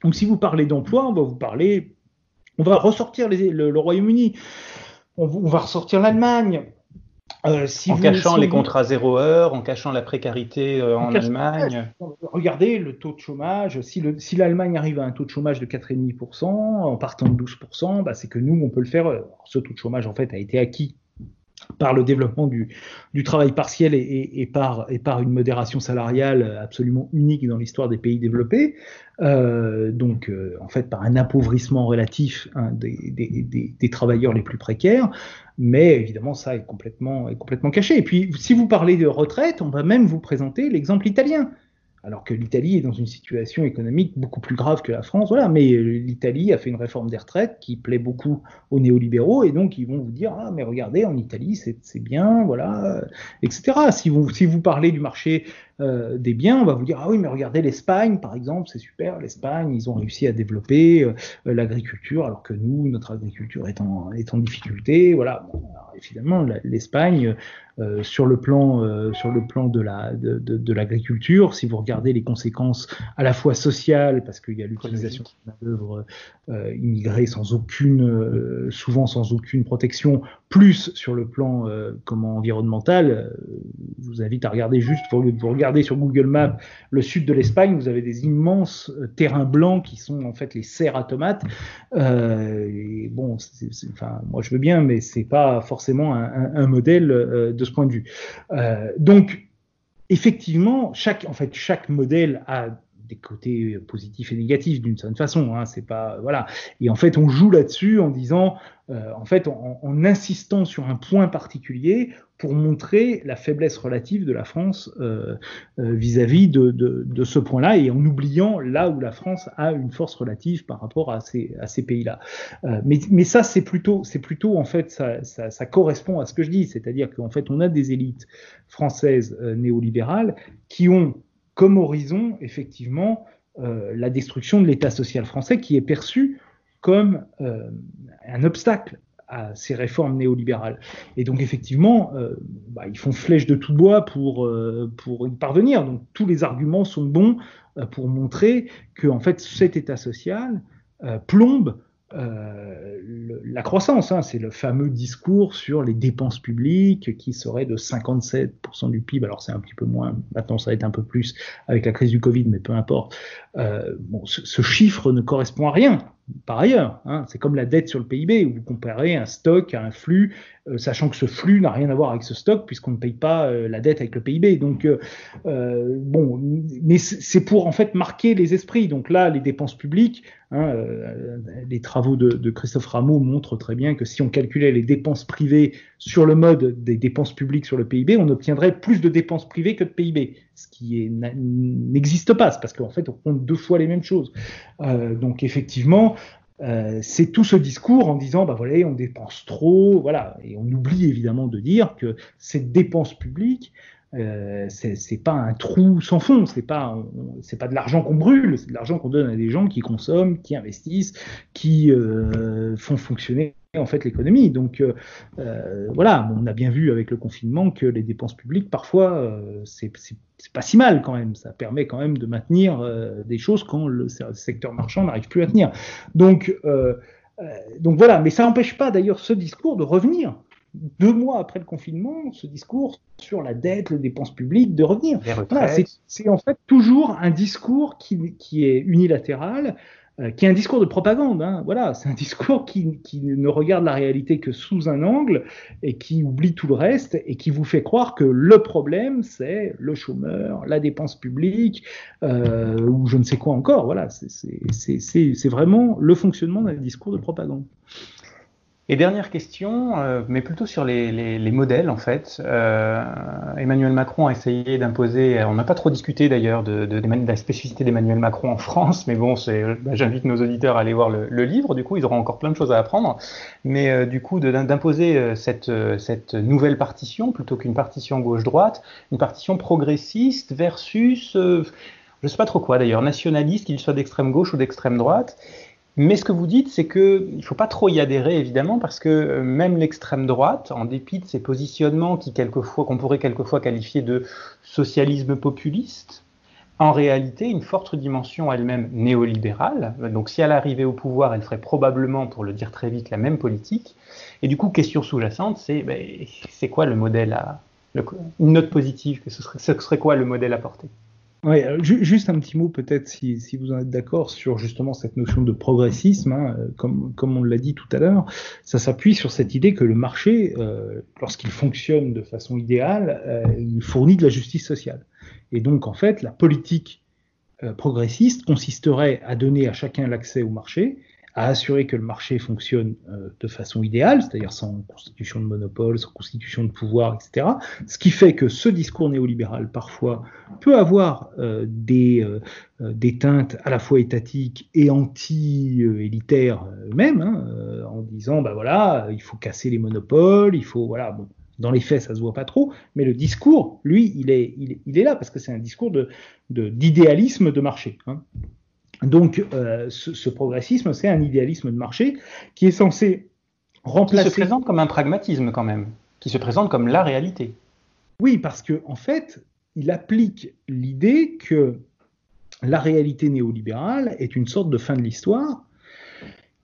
Donc si vous parlez d'emploi, on va vous parler, on va ressortir le, Royaume-Uni, on, va ressortir l'Allemagne, euh, si en vous, cachant si les vous... contrats zéro heure, en cachant la précarité euh, en, en Allemagne. Regardez le taux de chômage. Si l'Allemagne si arrive à un taux de chômage de 4,5% en partant de 12%, bah, c'est que nous, on peut le faire. Alors, ce taux de chômage, en fait, a été acquis par le développement du, travail partiel et, par, une modération salariale absolument unique dans l'histoire des pays développés, euh, donc euh, en fait par un appauvrissement relatif hein, des, travailleurs les plus précaires, mais évidemment ça est complètement, est complètement caché. Et puis si vous parlez de retraite, on va même vous présenter l'exemple italien alors que l'Italie est dans une situation économique beaucoup plus grave que la France. Voilà, mais l'Italie a fait une réforme des retraites qui plaît beaucoup aux néolibéraux, et donc ils vont vous dire ah mais regardez en Italie c'est bien, voilà, etc. Si vous si vous parlez du marché euh, des biens, on va vous dire ah oui mais regardez l'Espagne par exemple, c'est super, l'Espagne ils ont réussi à développer euh, l'agriculture alors que nous notre agriculture est en est en difficulté, voilà. Bon, alors, évidemment l'Espagne euh, sur le plan euh, sur le plan de la de, de, de l'agriculture, si vous regardez les conséquences à la fois sociales parce qu'il y a l'utilisation de main d'œuvre euh, immigrée sans aucune souvent sans aucune protection, plus sur le plan comment environnemental, je vous invite à regarder juste vous regardez sur Google Maps le sud de l'Espagne, vous avez des immenses terrains blancs qui sont en fait les serres à tomates. et bon, c'est, enfin moi je veux bien, mais c'est pas forcément un, un, un modèle de ce point de vue. Euh, donc, effectivement, chaque, en fait, chaque modèle a des côtés positifs et négatifs d'une certaine façon. Hein, c'est pas voilà. Et en fait, on joue là-dessus en disant, euh, en fait, en, insistant sur un point particulier pour montrer la faiblesse relative de la France euh, euh, vis-à-vis -vis de, de, ce point-là et en oubliant là où la France a une force relative par rapport à ces, à ces pays-là. Euh, mais, mais ça, c'est plutôt, c'est plutôt en fait, ça, ça, correspond à ce que je dis, c'est-à-dire qu'en fait, on a des élites françaises néolibérales qui ont comme horizon, effectivement, euh, la destruction de l'État social français qui est perçu comme euh, un obstacle à ces réformes néolibérales. Et donc effectivement, euh, bah, ils font flèche de tout bois pour, pour y parvenir. Donc tous les arguments sont bons pour montrer que en fait cet État social plombe la croissance, hein, c'est le fameux discours sur les dépenses publiques qui serait de 57% du PIB. Alors c'est un petit peu moins, maintenant ça va être un peu plus avec la crise du Covid, mais peu importe. Euh, bon, ce, ce, chiffre ne correspond à rien. Par ailleurs, hein, c'est comme la dette sur le PIB, où vous comparez un stock à un flux, euh, sachant que ce flux n'a rien à voir avec ce stock, puisqu'on ne paye pas euh, la dette avec le PIB. Donc, euh, bon, mais c'est pour en fait marquer les esprits. Donc là, les dépenses publiques, hein, les travaux de, de, Christophe Rameau montrent très bien que si on calculait les dépenses privées sur le mode des dépenses publiques sur le PIB, on obtiendrait plus de dépenses privées que de PIB, ce qui n'existe pas, parce qu'en fait, on compte deux fois les mêmes choses. Euh, donc effectivement, euh, c'est tout ce discours en disant, bah voilà, on dépense trop, voilà, et on oublie évidemment de dire que cette dépense publique, euh, c'est pas un trou sans fond, c'est pas c'est pas de l'argent qu'on brûle, c'est de l'argent qu'on donne à des gens qui consomment, qui investissent, qui euh, font fonctionner en fait l'économie. Donc euh, euh, voilà, on a bien vu avec le confinement que les dépenses publiques parfois c'est pas si mal quand même, ça permet quand même de maintenir des choses quand le secteur marchand n'arrive plus à tenir. Donc donc voilà, mais ça n'empêche pas d'ailleurs ce discours de revenir deux mois après le confinement, ce discours sur la dette, les dépenses publiques, de revenir. Voilà, c'est en fait toujours un discours qui, qui est unilatéral, euh, qui est un discours de propagande. Hein. Voilà, c'est un discours qui, qui, ne regarde la réalité que sous un angle et qui oublie tout le reste et qui vous fait croire que le problème, c'est le chômeur, la dépense publique euh, ou je ne sais quoi encore. Voilà, c'est vraiment le fonctionnement d'un discours de propagande. Et dernière question, euh, mais plutôt sur les, les, les, modèles en fait. Euh, Emmanuel Macron a essayé d'imposer, on n'a pas trop discuté d'ailleurs de, de, de, la spécificité d'Emmanuel Macron en France, mais bon, bah, j'invite nos auditeurs à aller voir le, le, livre, du coup ils auront encore plein de choses à apprendre. Mais euh, du coup d'imposer euh, cette, euh, cette nouvelle partition plutôt qu'une partition gauche-droite, une partition progressiste versus, euh, je sais pas trop quoi d'ailleurs, nationaliste, qu'il soit d'extrême gauche ou d'extrême droite. Mais ce que vous dites, c'est qu'il ne faut pas trop y adhérer, évidemment, parce que euh, même l'extrême droite, en dépit de ses positionnements qui quelquefois, qu'on pourrait quelquefois qualifier de socialisme populiste, en réalité une forte dimension elle-même néolibérale. Donc si elle arrivait au pouvoir, elle ferait probablement, pour le dire très vite, la même politique. Et du coup, question sous-jacente, c'est ben, c'est quoi le modèle à... Une note positive, que ce serait quoi le modèle à porter? Oui, juste un petit mot peut-être si, si, vous en êtes d'accord sur justement cette notion de progressisme, hein, comme, comme on l'a dit tout à l'heure, ça s'appuie sur cette idée que le marché, euh, lorsqu'il fonctionne de façon idéale, euh, il fournit de la justice sociale. Et donc en fait, la politique euh, progressiste consisterait à donner à chacun l'accès au marché, à assurer que le marché fonctionne euh, de façon idéale, c'est-à-dire sans constitution de monopole, sans constitution de pouvoir, etc. Ce qui fait que ce discours néolibéral, parfois, peut avoir euh, des, euh, des teintes à la fois étatiques et anti-élitaires eux-mêmes, hein, en disant, ben voilà, il faut casser les monopoles, il faut, voilà, dans les faits, ça se voit pas trop, mais le discours, lui, il est, là parce que c'est un discours de, d'idéalisme de, de marché. Hein. Donc, euh, ce, ce, progressisme, c'est un idéalisme de marché qui est censé remplacer. Qui se présente comme un pragmatisme quand même, qui se présente comme la réalité. Oui, parce que en fait, il applique l'idée que la réalité néolibérale est une sorte de fin de l'histoire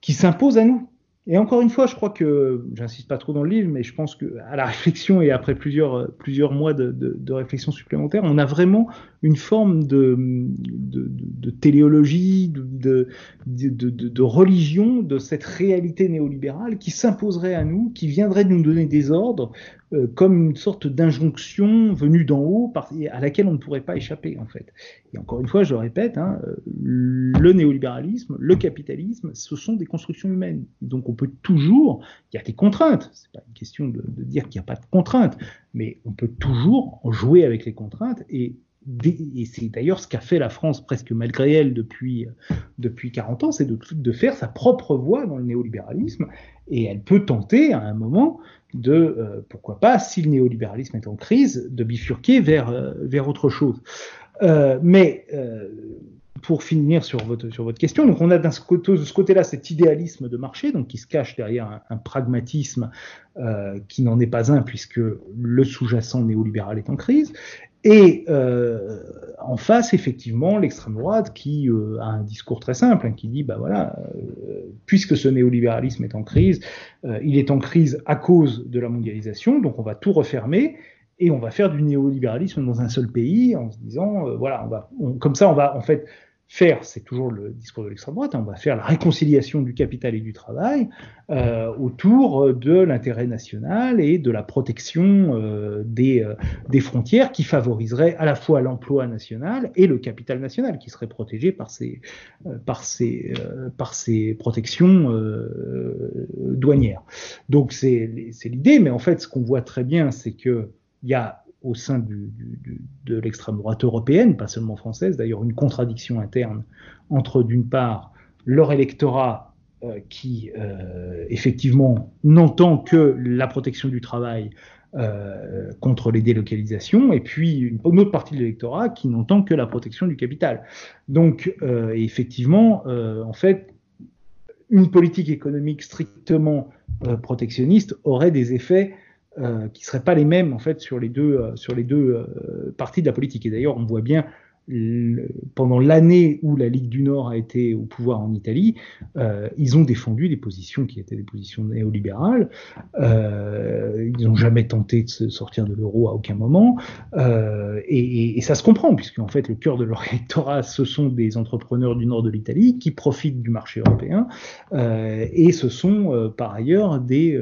qui s'impose à nous. Et encore une fois, je crois que, j'insiste pas trop dans le livre, mais je pense que à la réflexion et après plusieurs, mois de, de, de réflexion supplémentaire, on a vraiment une forme de, de, de téléologie, de, de, religion de cette réalité néolibérale qui s'imposerait à nous, qui viendrait nous donner des ordres euh, comme une sorte d'injonction venue d'en haut à laquelle on ne pourrait pas échapper en fait. Et encore une fois, je répète, hein, le néolibéralisme, le capitalisme, ce sont des constructions humaines. Donc on peut toujours, il y a des contraintes, c'est pas une question de, de dire qu'il n'y a pas de contraintes, mais on peut toujours jouer avec les contraintes et et c'est d'ailleurs ce qu'a fait la France presque malgré elle depuis, depuis 40 ans, c'est de, faire sa propre voie dans le néolibéralisme. Et elle peut tenter à un moment de, euh, pourquoi pas, si le néolibéralisme est en crise, de bifurquer vers, euh, vers autre chose. Euh, mais euh, pour finir sur votre, sur votre question, donc on a de ce côté-là cet idéalisme de marché, donc qui se cache derrière un, pragmatisme euh, qui n'en est pas un, puisque le sous-jacent néolibéral est en crise, et euh, en face, effectivement, l'extrême droite qui euh, a un discours très simple, hein, qui dit, bah voilà, euh, puisque ce néolibéralisme est en crise, il est en crise à cause de la mondialisation, donc on va tout refermer et on va faire du néolibéralisme dans un seul pays en se disant, voilà, comme ça, on va en fait faire, c'est toujours le discours de l'extrême droite, hein, on va faire la réconciliation du capital et du travail euh, autour de l'intérêt national et de la protection euh, des, euh, des, frontières qui favoriserait à la fois l'emploi national et le capital national qui serait protégé par ces, euh, par ces, euh, par ces protections euh, douanières. Donc c'est l'idée, mais en fait ce qu'on voit très bien, c'est que il y a au sein de l'extrême droite européenne, pas seulement française, d'ailleurs une contradiction interne entre d'une part leur électorat euh, qui euh, effectivement n'entend que la protection du travail euh, contre les délocalisations, et puis une, autre partie de l'électorat qui n'entend que la protection du capital. Donc effectivement, en fait, une politique économique strictement protectionniste aurait des effets euh, qui seraient pas les mêmes en fait sur les deux euh, sur les deux euh, parties de la politique. Et d'ailleurs, on voit bien pendant l'année où la Ligue du Nord a été au pouvoir en Italie, euh, ils ont défendu des positions qui étaient des positions néolibérales. Euh, ils n'ont jamais tenté de se sortir de l'euro à aucun moment. Euh, et, ça se comprend, puisque en fait, le cœur de leur électorat, ce sont des entrepreneurs du nord de l'Italie qui profitent du marché européen. Et ce sont par ailleurs des,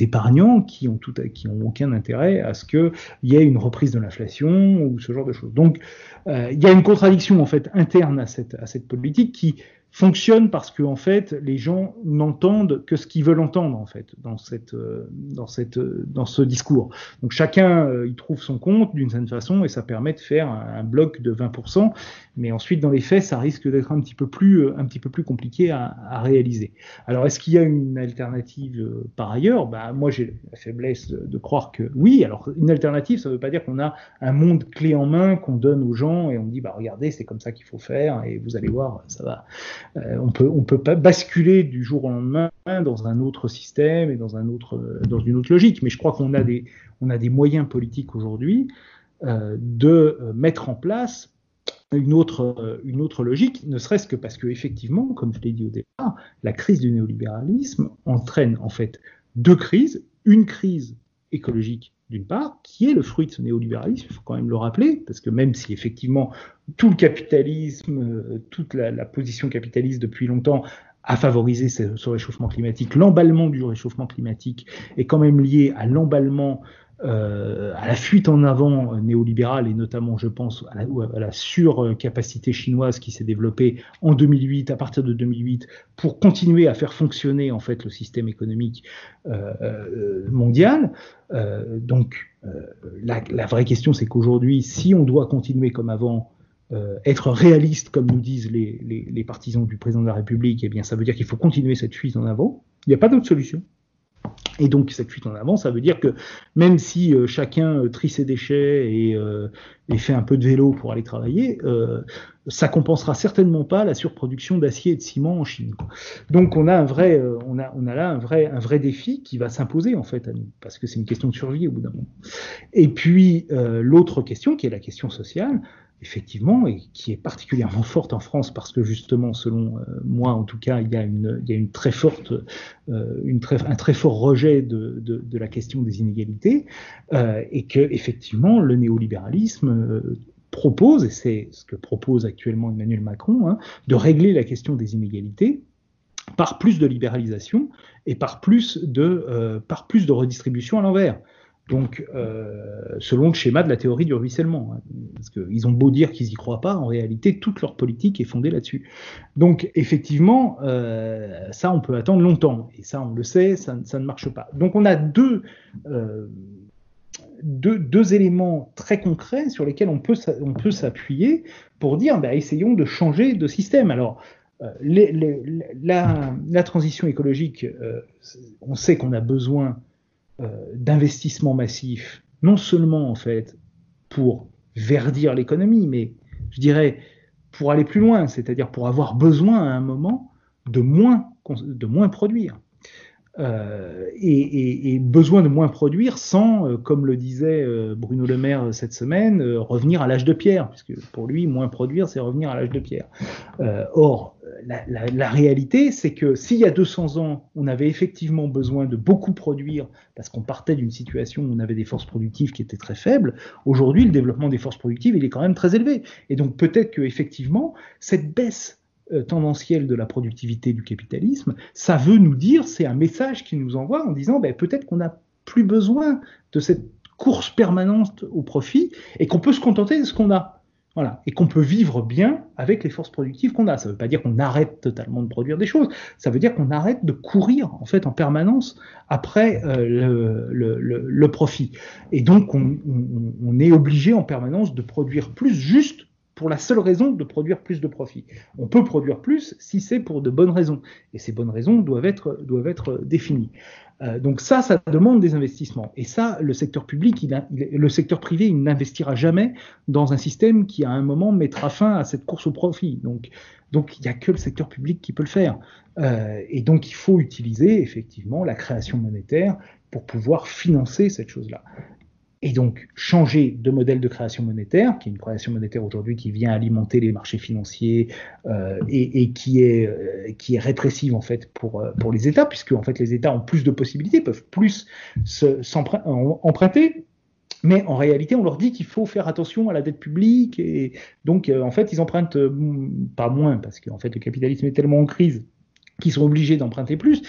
épargnants qui ont, qui ont aucun intérêt à ce qu'il y ait une reprise de l'inflation ou ce genre de choses. Donc, il y a une contradiction en fait interne à cette, à cette politique qui fonctionne parce que en fait les gens n'entendent que ce qu'ils veulent entendre en fait dans cette euh, dans cette euh, dans ce discours. Donc chacun euh, y trouve son compte d'une certaine façon et ça permet de faire un, bloc de 20%, mais ensuite dans les faits ça risque d'être un petit peu plus un petit peu plus compliqué à, à réaliser. Alors est-ce qu'il y a une alternative par ailleurs? Bah moi j'ai la faiblesse de, croire que oui. Alors une alternative ça veut pas dire qu'on a un monde clé en main qu'on donne aux gens et on dit bah regardez c'est comme ça qu'il faut faire et vous allez voir ça va euh, on peut peut pas basculer du jour au lendemain dans un autre système et dans dans une autre logique. Mais je crois qu'on a des moyens politiques aujourd'hui euh, de mettre en place une autre, une autre logique, ne serait-ce que parce que effectivement, comme je l'ai dit au départ, la crise du néolibéralisme entraîne en fait deux crises, une crise écologique d'une part, qui est le fruit de ce néolibéralisme, il faut quand même le rappeler, parce que même si effectivement tout le capitalisme, toute la, position capitaliste depuis longtemps a favorisé ce réchauffement climatique, l'emballement du réchauffement climatique est quand même lié à l'emballement euh, à la fuite en avant néolibérale et notamment, je pense, à la, surcapacité chinoise qui s'est développée en 2008, à partir de 2008, pour continuer à faire fonctionner en fait le système économique euh, euh, mondial. Euh, donc, euh, la, la, vraie question, c'est qu'aujourd'hui, si on doit continuer comme avant, euh, être réaliste, comme nous disent les, les, les, partisans du président de la République, eh bien, ça veut dire qu'il faut continuer cette fuite en avant. Il n'y a pas d'autre solution. Et donc cette fuite en avant, ça veut dire que même si euh, chacun euh, trie ses déchets et, euh, et, fait un peu de vélo pour aller travailler, ça compensera certainement pas la surproduction d'acier et de ciment en Chine. Donc on a un vrai, on a, là un vrai, un vrai défi qui va s'imposer en fait à nous, parce que c'est une question de survie au bout d'un moment. Et puis l'autre question, qui est la question sociale, effectivement, et qui est particulièrement forte en France parce que justement, selon euh, moi en tout cas, il y a une, très forte, euh, un très fort rejet de, la question des inégalités, euh, et que effectivement, le néolibéralisme propose, et c'est ce que propose actuellement Emmanuel Macron, hein, de régler la question des inégalités par plus de libéralisation et par plus de redistribution à l'envers. Donc, euh, selon le schéma de la théorie du ruissellement, hein, parce qu'ils ont beau dire qu'ils y croient pas, en réalité, toute leur politique est fondée là-dessus. Donc, effectivement, euh, ça, on peut attendre longtemps, et ça, on le sait, ça, ne marche pas. Donc, on a deux, euh, deux, deux, éléments très concrets sur lesquels on peut, s'appuyer pour dire, bah, essayons de changer de système. Alors, la, transition écologique, on sait qu'on a besoin euh, d'investissement massif, non seulement en fait pour verdir l'économie, mais je dirais pour aller plus loin, c'est-à-dire pour avoir besoin à un moment de moins, de moins produire. Euh, et, besoin de moins produire sans, euh, comme le disait Bruno Le Maire cette semaine, revenir à l'âge de pierre, puisque pour lui, moins produire, c'est revenir à l'âge de pierre. or, la, réalité, c'est que s'il y a 200 ans, on avait effectivement besoin de beaucoup produire, parce qu'on partait d'une situation où on avait des forces productives qui étaient très faibles, aujourd'hui, le développement des forces productives, il est quand même très élevé. Et donc peut-être que effectivement, cette baisse euh, tendancielle de la productivité du capitalisme, ça veut nous dire, c'est un message qu'il nous envoie en disant ben, peut-être qu'on n'a plus besoin de cette course permanente au profit et qu'on peut se contenter de ce qu'on a. Voilà. Et qu'on peut vivre bien avec les forces productives qu'on a. Ça ne veut pas dire qu'on arrête totalement de produire des choses. Ça veut dire qu'on arrête de courir en fait en permanence après euh, le, profit. Et donc on, on, on est obligé en permanence de produire plus juste pour la seule raison de produire plus de profit. On peut produire plus si c'est pour de bonnes raisons, et ces bonnes raisons doivent être, doivent être définies. Euh, donc ça, ça demande des investissements. Et ça, le secteur public, le secteur privé, il n'investira jamais dans un système qui, à un moment, mettra fin à cette course au profit. Donc, donc il n'y a que le secteur public qui peut le faire. Euh, et donc, il faut utiliser effectivement la création monétaire pour pouvoir financer cette chose-là et donc changer de modèle de création monétaire, qui est une création monétaire aujourd'hui qui vient alimenter les marchés financiers euh, et, et, qui est euh, qui est répressive en fait pour euh, pour les États, puisque en fait les États ont plus de possibilités, peuvent plus emprunter. Mais en réalité, on leur dit qu'il faut faire attention à la dette publique et donc en fait ils empruntent pas moins parce qu'en fait le capitalisme est tellement en crise qu'ils sont obligés d'emprunter plus.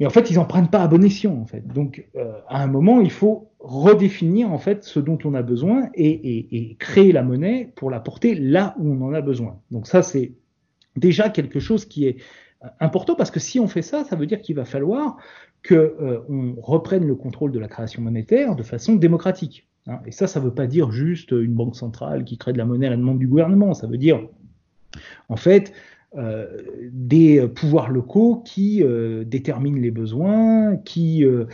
Mais en fait, ils n'en prennent pas à bon escient. En fait. Donc, euh, à un moment, il faut redéfinir en fait ce dont on a besoin et, et, et, créer la monnaie pour la porter là où on en a besoin. Donc ça, c'est déjà quelque chose qui est euh, important parce que si on fait ça, ça veut dire qu'il va falloir que euh, on reprenne le contrôle de la création monétaire de façon démocratique. Hein. Et ça, ça ne veut pas dire juste une banque centrale qui crée de la monnaie à la demande du gouvernement. Ça veut dire, en fait, des pouvoirs locaux qui euh, déterminent les besoins, qui euh,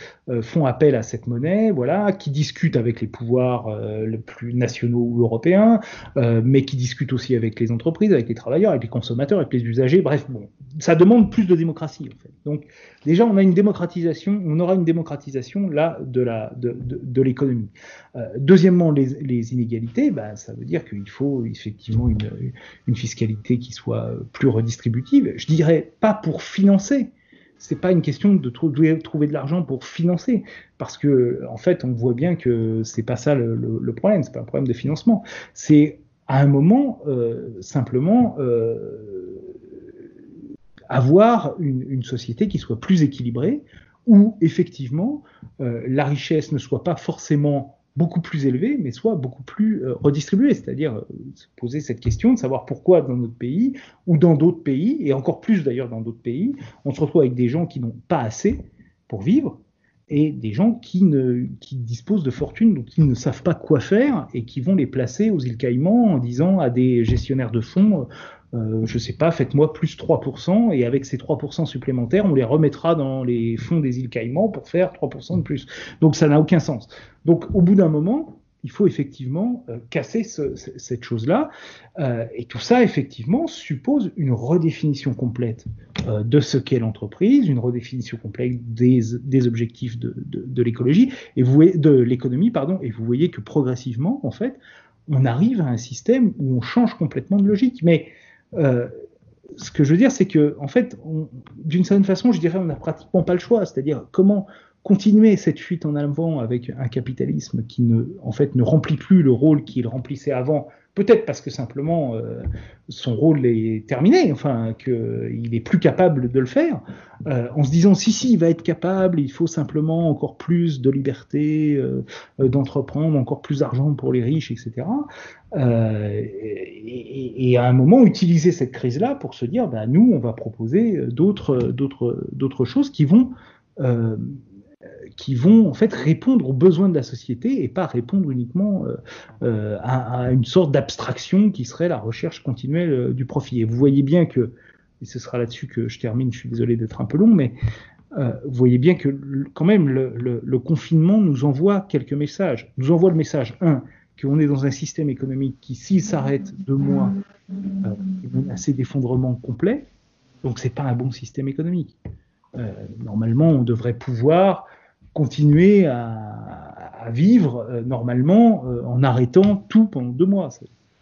font appel à cette monnaie, voilà, qui discutent avec les pouvoirs les plus nationaux ou européens, mais qui discutent aussi avec les entreprises, avec les travailleurs, avec les consommateurs, avec les usagers. Bref, bon, ça demande plus de démocratie en fait. Donc déjà, on a une démocratisation, on aura une démocratisation là de la de, de, de l'économie. Deuxièmement, les, inégalités, bah, ça veut dire qu'il faut effectivement une, fiscalité qui soit plus redistributive, je dirais pas pour financer. C'est pas une question de trouver, de l'argent pour financer, parce que en fait, on voit bien que c'est pas ça le, le, problème. C'est pas un problème de financement. C'est à un moment euh, simplement euh, avoir une, société qui soit plus équilibrée, où effectivement euh, la richesse ne soit pas forcément beaucoup plus élevé, mais soit beaucoup plus euh, redistribué. C'est-à-dire euh, se poser cette question de savoir pourquoi dans notre pays ou dans d'autres pays, et encore plus d'ailleurs dans d'autres pays, on se retrouve avec des gens qui n'ont pas assez pour vivre et des gens qui, ne, qui disposent de fortune, donc qui ne savent pas quoi faire et qui vont les placer aux îles Caïmans en disant à des gestionnaires de fonds euh, je sais pas, faites-moi plus 3%, et avec ces 3% supplémentaires, on les remettra dans les fonds des îles Caïmans pour faire 3% de plus. Donc ça n'a aucun sens. Donc au bout d'un moment, il faut effectivement euh, casser ce, cette chose-là. Euh, et tout ça, effectivement, suppose une redéfinition complète euh, de ce qu'est l'entreprise, une redéfinition complète des, des objectifs de, l'écologie et de l'économie, pardon. Et vous voyez que progressivement, en fait, on arrive à un système où on change complètement de logique. Mais euh, ce que je veux dire, c'est que, en fait, d'une certaine façon, je dirais, on n'a pratiquement pas le choix. C'est-à-dire, comment continuer cette fuite en avant avec un capitalisme qui ne, en fait, ne remplit plus le rôle qu'il remplissait avant, peut-être parce que simplement euh, son rôle est terminé, enfin qu'il est plus capable de le faire, euh, en se disant si si il va être capable, il faut simplement encore plus de liberté euh, d'entreprendre, encore plus d'argent pour les riches, etc. Et, à un moment utiliser cette crise-là pour se dire ben, nous on va proposer d'autres d'autres d'autres choses qui vont qui vont en fait répondre aux besoins de la société et pas répondre uniquement euh, euh, à, une sorte d'abstraction qui serait la recherche continuelle euh, du profit. Et vous voyez bien que, et ce sera là-dessus que je termine, je suis désolé d'être un peu long, mais vous voyez bien que quand même le, confinement nous envoie quelques messages. Nous envoie le message, un, qu'on est dans un système économique qui, s'il s'arrête deux mois, est menacé d'effondrement complet. Donc c'est pas un bon système économique. normalement, on devrait pouvoir continuer à, vivre euh, normalement euh, en arrêtant tout pendant deux mois.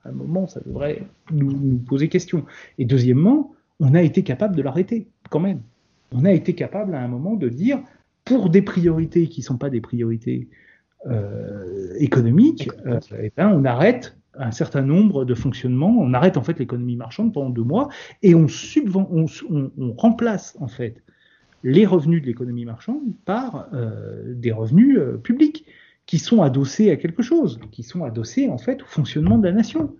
À un moment, ça devrait nous, poser question. Et deuxièmement, on a été capable de l'arrêter, quand même. On a été capable à un moment de dire, pour des priorités qui ne sont pas des priorités euh, économiques, eh ben, on arrête un certain nombre de fonctionnements, on arrête en fait l'économie marchande pendant deux mois et on, on, on remplace en fait les revenus de l'économie marchande par euh, des revenus euh, publics qui sont adossés à quelque chose, qui sont adossés en fait au fonctionnement de la nation,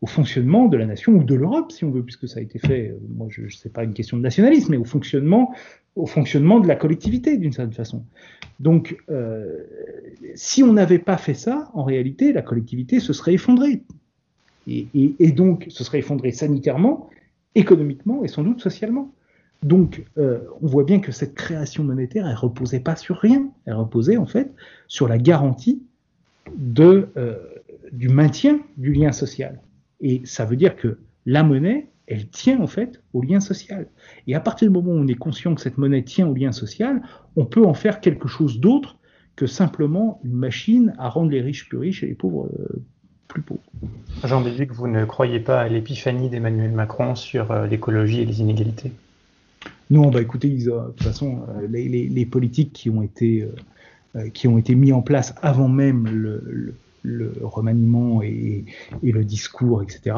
au fonctionnement de la nation ou de l'Europe, si on veut, puisque ça a été fait. Euh, moi, je, ne sais pas une question de nationalisme, mais au fonctionnement, au fonctionnement de la collectivité d'une certaine façon. Donc, si on n'avait pas fait ça, en réalité, la collectivité se serait effondrée, et, et donc se serait effondrée sanitairement, économiquement et sans doute socialement. Donc, euh, on voit bien que cette création monétaire, elle reposait pas sur rien. Elle reposait en fait sur la garantie euh, du maintien du lien social. Et ça veut dire que la monnaie, elle tient en fait au lien social. Et à partir du moment où on est conscient que cette monnaie tient au lien social, on peut en faire quelque chose d'autre que simplement une machine à rendre les riches plus riches et les pauvres euh, plus pauvres. Jean que vous ne croyez pas à l'épiphanie d'Emmanuel Macron sur l'écologie et les inégalités? Non, bah écoutez, de toute façon, euh, les, politiques qui ont été euh, euh, qui ont été mis en place avant même le, remaniement et, le discours, etc.,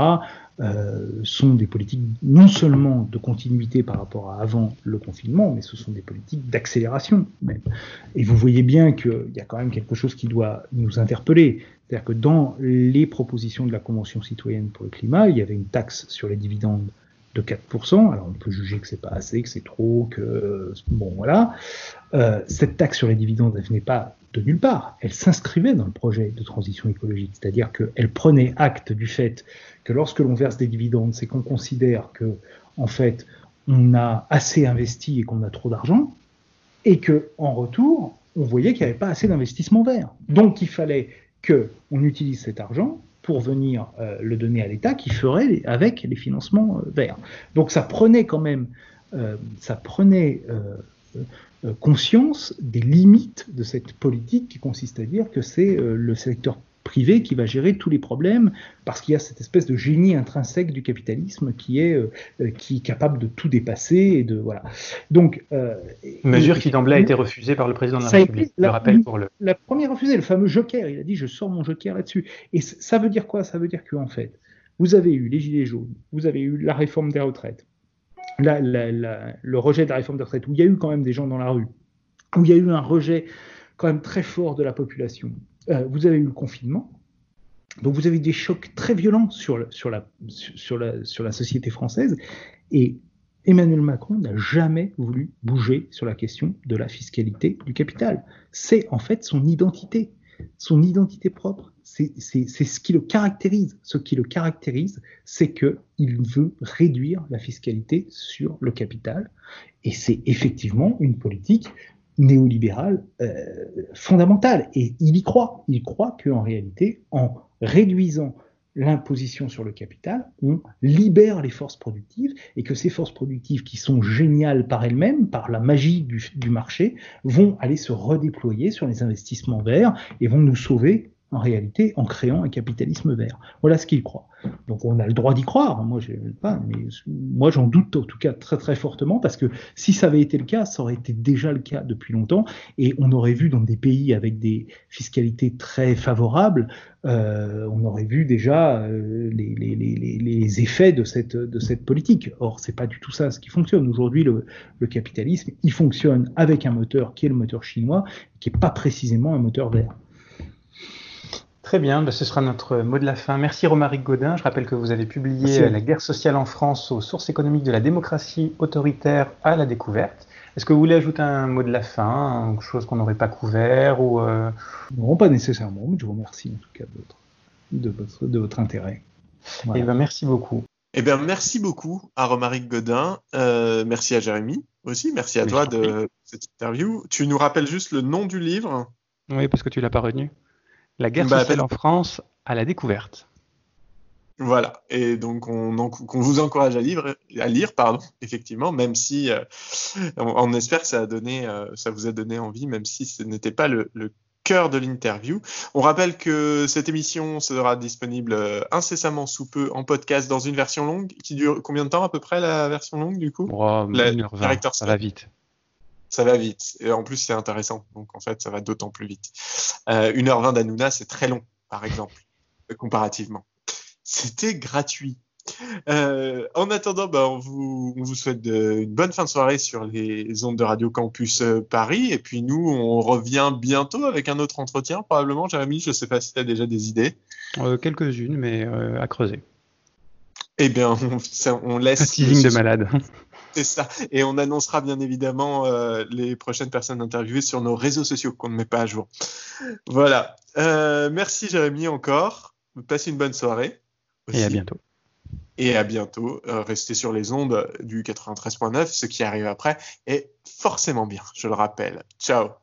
sont des politiques non seulement de continuité par rapport à avant le confinement, mais ce sont des politiques d'accélération même. Et vous voyez bien qu'il y a quand même quelque chose qui doit nous interpeller. C'est-à-dire que dans les propositions de la Convention citoyenne pour le climat, il y avait une taxe sur les dividendes de 4%. Alors on peut juger que c'est pas assez, que c'est trop, que bon voilà. Euh, cette taxe sur les dividendes, elle venait pas de nulle part. Elle s'inscrivait dans le projet de transition écologique, c'est-à-dire qu'elle prenait acte du fait que lorsque l'on verse des dividendes, c'est qu'on considère que en fait on a assez investi et qu'on a trop d'argent, et que en retour on voyait qu'il n'y avait pas assez d'investissement vert. Donc il fallait que on utilise cet argent pour venir euh, le donner à l'État qui ferait avec les financements euh, verts. Donc ça prenait quand même, euh, ça prenait conscience des limites de cette politique qui consiste à dire que c'est le secteur privé qui va gérer tous les problèmes parce qu'il y a cette espèce de génie intrinsèque du capitalisme qui est euh, qui est capable de tout dépasser et de voilà. Donc euh, mesure qui d'emblée a été refusée par le président de la République. le rappel pour le la première refusée, le fameux joker. Il a dit je sors mon joker là-dessus. Et ça veut dire quoi? Ça veut dire qu'en fait vous avez eu les gilets jaunes, vous avez eu la réforme des retraites, le rejet de la réforme des retraites où il y a eu quand même des gens dans la rue, où il y a eu un rejet quand même très fort de la population euh, vous avez eu le confinement, donc vous avez des chocs très violents sur, la, sur la société française, et Emmanuel Macron n'a jamais voulu bouger sur la question de la fiscalité du capital. C'est en fait son identité, son identité propre. C'est ce qui le caractérise. Ce qui le caractérise, c'est qu'il veut réduire la fiscalité sur le capital. Et c'est effectivement une politique néolibéral euh, fondamental. Et il y croit. Il croit qu'en réalité, en réduisant l'imposition sur le capital, on libère les forces productives et que ces forces productives qui sont géniales par elles-mêmes, par la magie du, du, marché, vont aller se redéployer sur les investissements verts et vont nous sauver en réalité, en créant un capitalisme vert. Voilà ce qu'il croit. Donc on a le droit d'y croire. Moi, je, pas, mais moi, j'en doute en tout cas très très fortement parce que si ça avait été le cas, ça aurait été déjà le cas depuis longtemps et on aurait vu dans des pays avec des fiscalités très favorables, euh, on aurait vu déjà euh, les, effets de cette de cette politique. Or, c'est pas du tout ça ce qui fonctionne aujourd'hui. Le, le capitalisme, il fonctionne avec un moteur qui est le moteur chinois, qui est pas précisément un moteur vert. Très bien, bah, ce sera notre mot de la fin. Merci Romaric Godin. Je rappelle que vous avez publié La guerre sociale en France aux sources économiques de la démocratie autoritaire à la découverte. Est-ce que vous voulez ajouter un mot de la fin, quelque chose qu'on n'aurait pas couvert ou euh... Non, pas nécessairement, mais je vous remercie en tout cas de votre, de votre, intérêt. Voilà. Eh ben, merci beaucoup. Eh bien, merci beaucoup à Romaric Godin. Euh, merci à Jérémy aussi. Merci à toi de cette interview. Tu nous rappelles juste le nom du livre? Oui, parce que tu l'as pas retenu. La guerre bah, sociale en France à la découverte. Voilà, et donc on, on, vous encourage à, lire, à lire, pardon, effectivement, même si euh, on, on, espère que ça, a donné, euh, ça vous a donné envie, même si ce n'était pas le, le cœur de l'interview. On rappelle que cette émission sera disponible euh, incessamment sous peu en podcast dans une version longue qui dure combien de temps à peu près la version longue du coup? Oh, la, 1h20, Ça va vite ça va vite. Et en plus, c'est intéressant. Donc, en fait, ça va d'autant plus vite. Euh, 1h20 d'Anouna, c'est très long, par exemple, comparativement. C'était gratuit. Euh, en attendant, bah, on, vous, on, vous, souhaite de, une bonne fin de soirée sur les ondes de Radio Campus euh, Paris. Et puis nous, on revient bientôt avec un autre entretien, probablement. Jérémy, je ne sais pas si tu as déjà des idées. Euh, Quelques-unes, mais euh, à creuser. Eh bien, on, ça, on laisse. Un teasing de malade. C'est ça. Et on annoncera bien évidemment euh, les prochaines personnes interviewées sur nos réseaux sociaux qu'on ne met pas à jour. Voilà. Euh, merci Jérémy encore. Passez une bonne soirée. Aussi. Et à bientôt. Et à bientôt. Euh, restez sur les ondes du 93.9. Ce qui arrive après est forcément bien, je le rappelle. Ciao.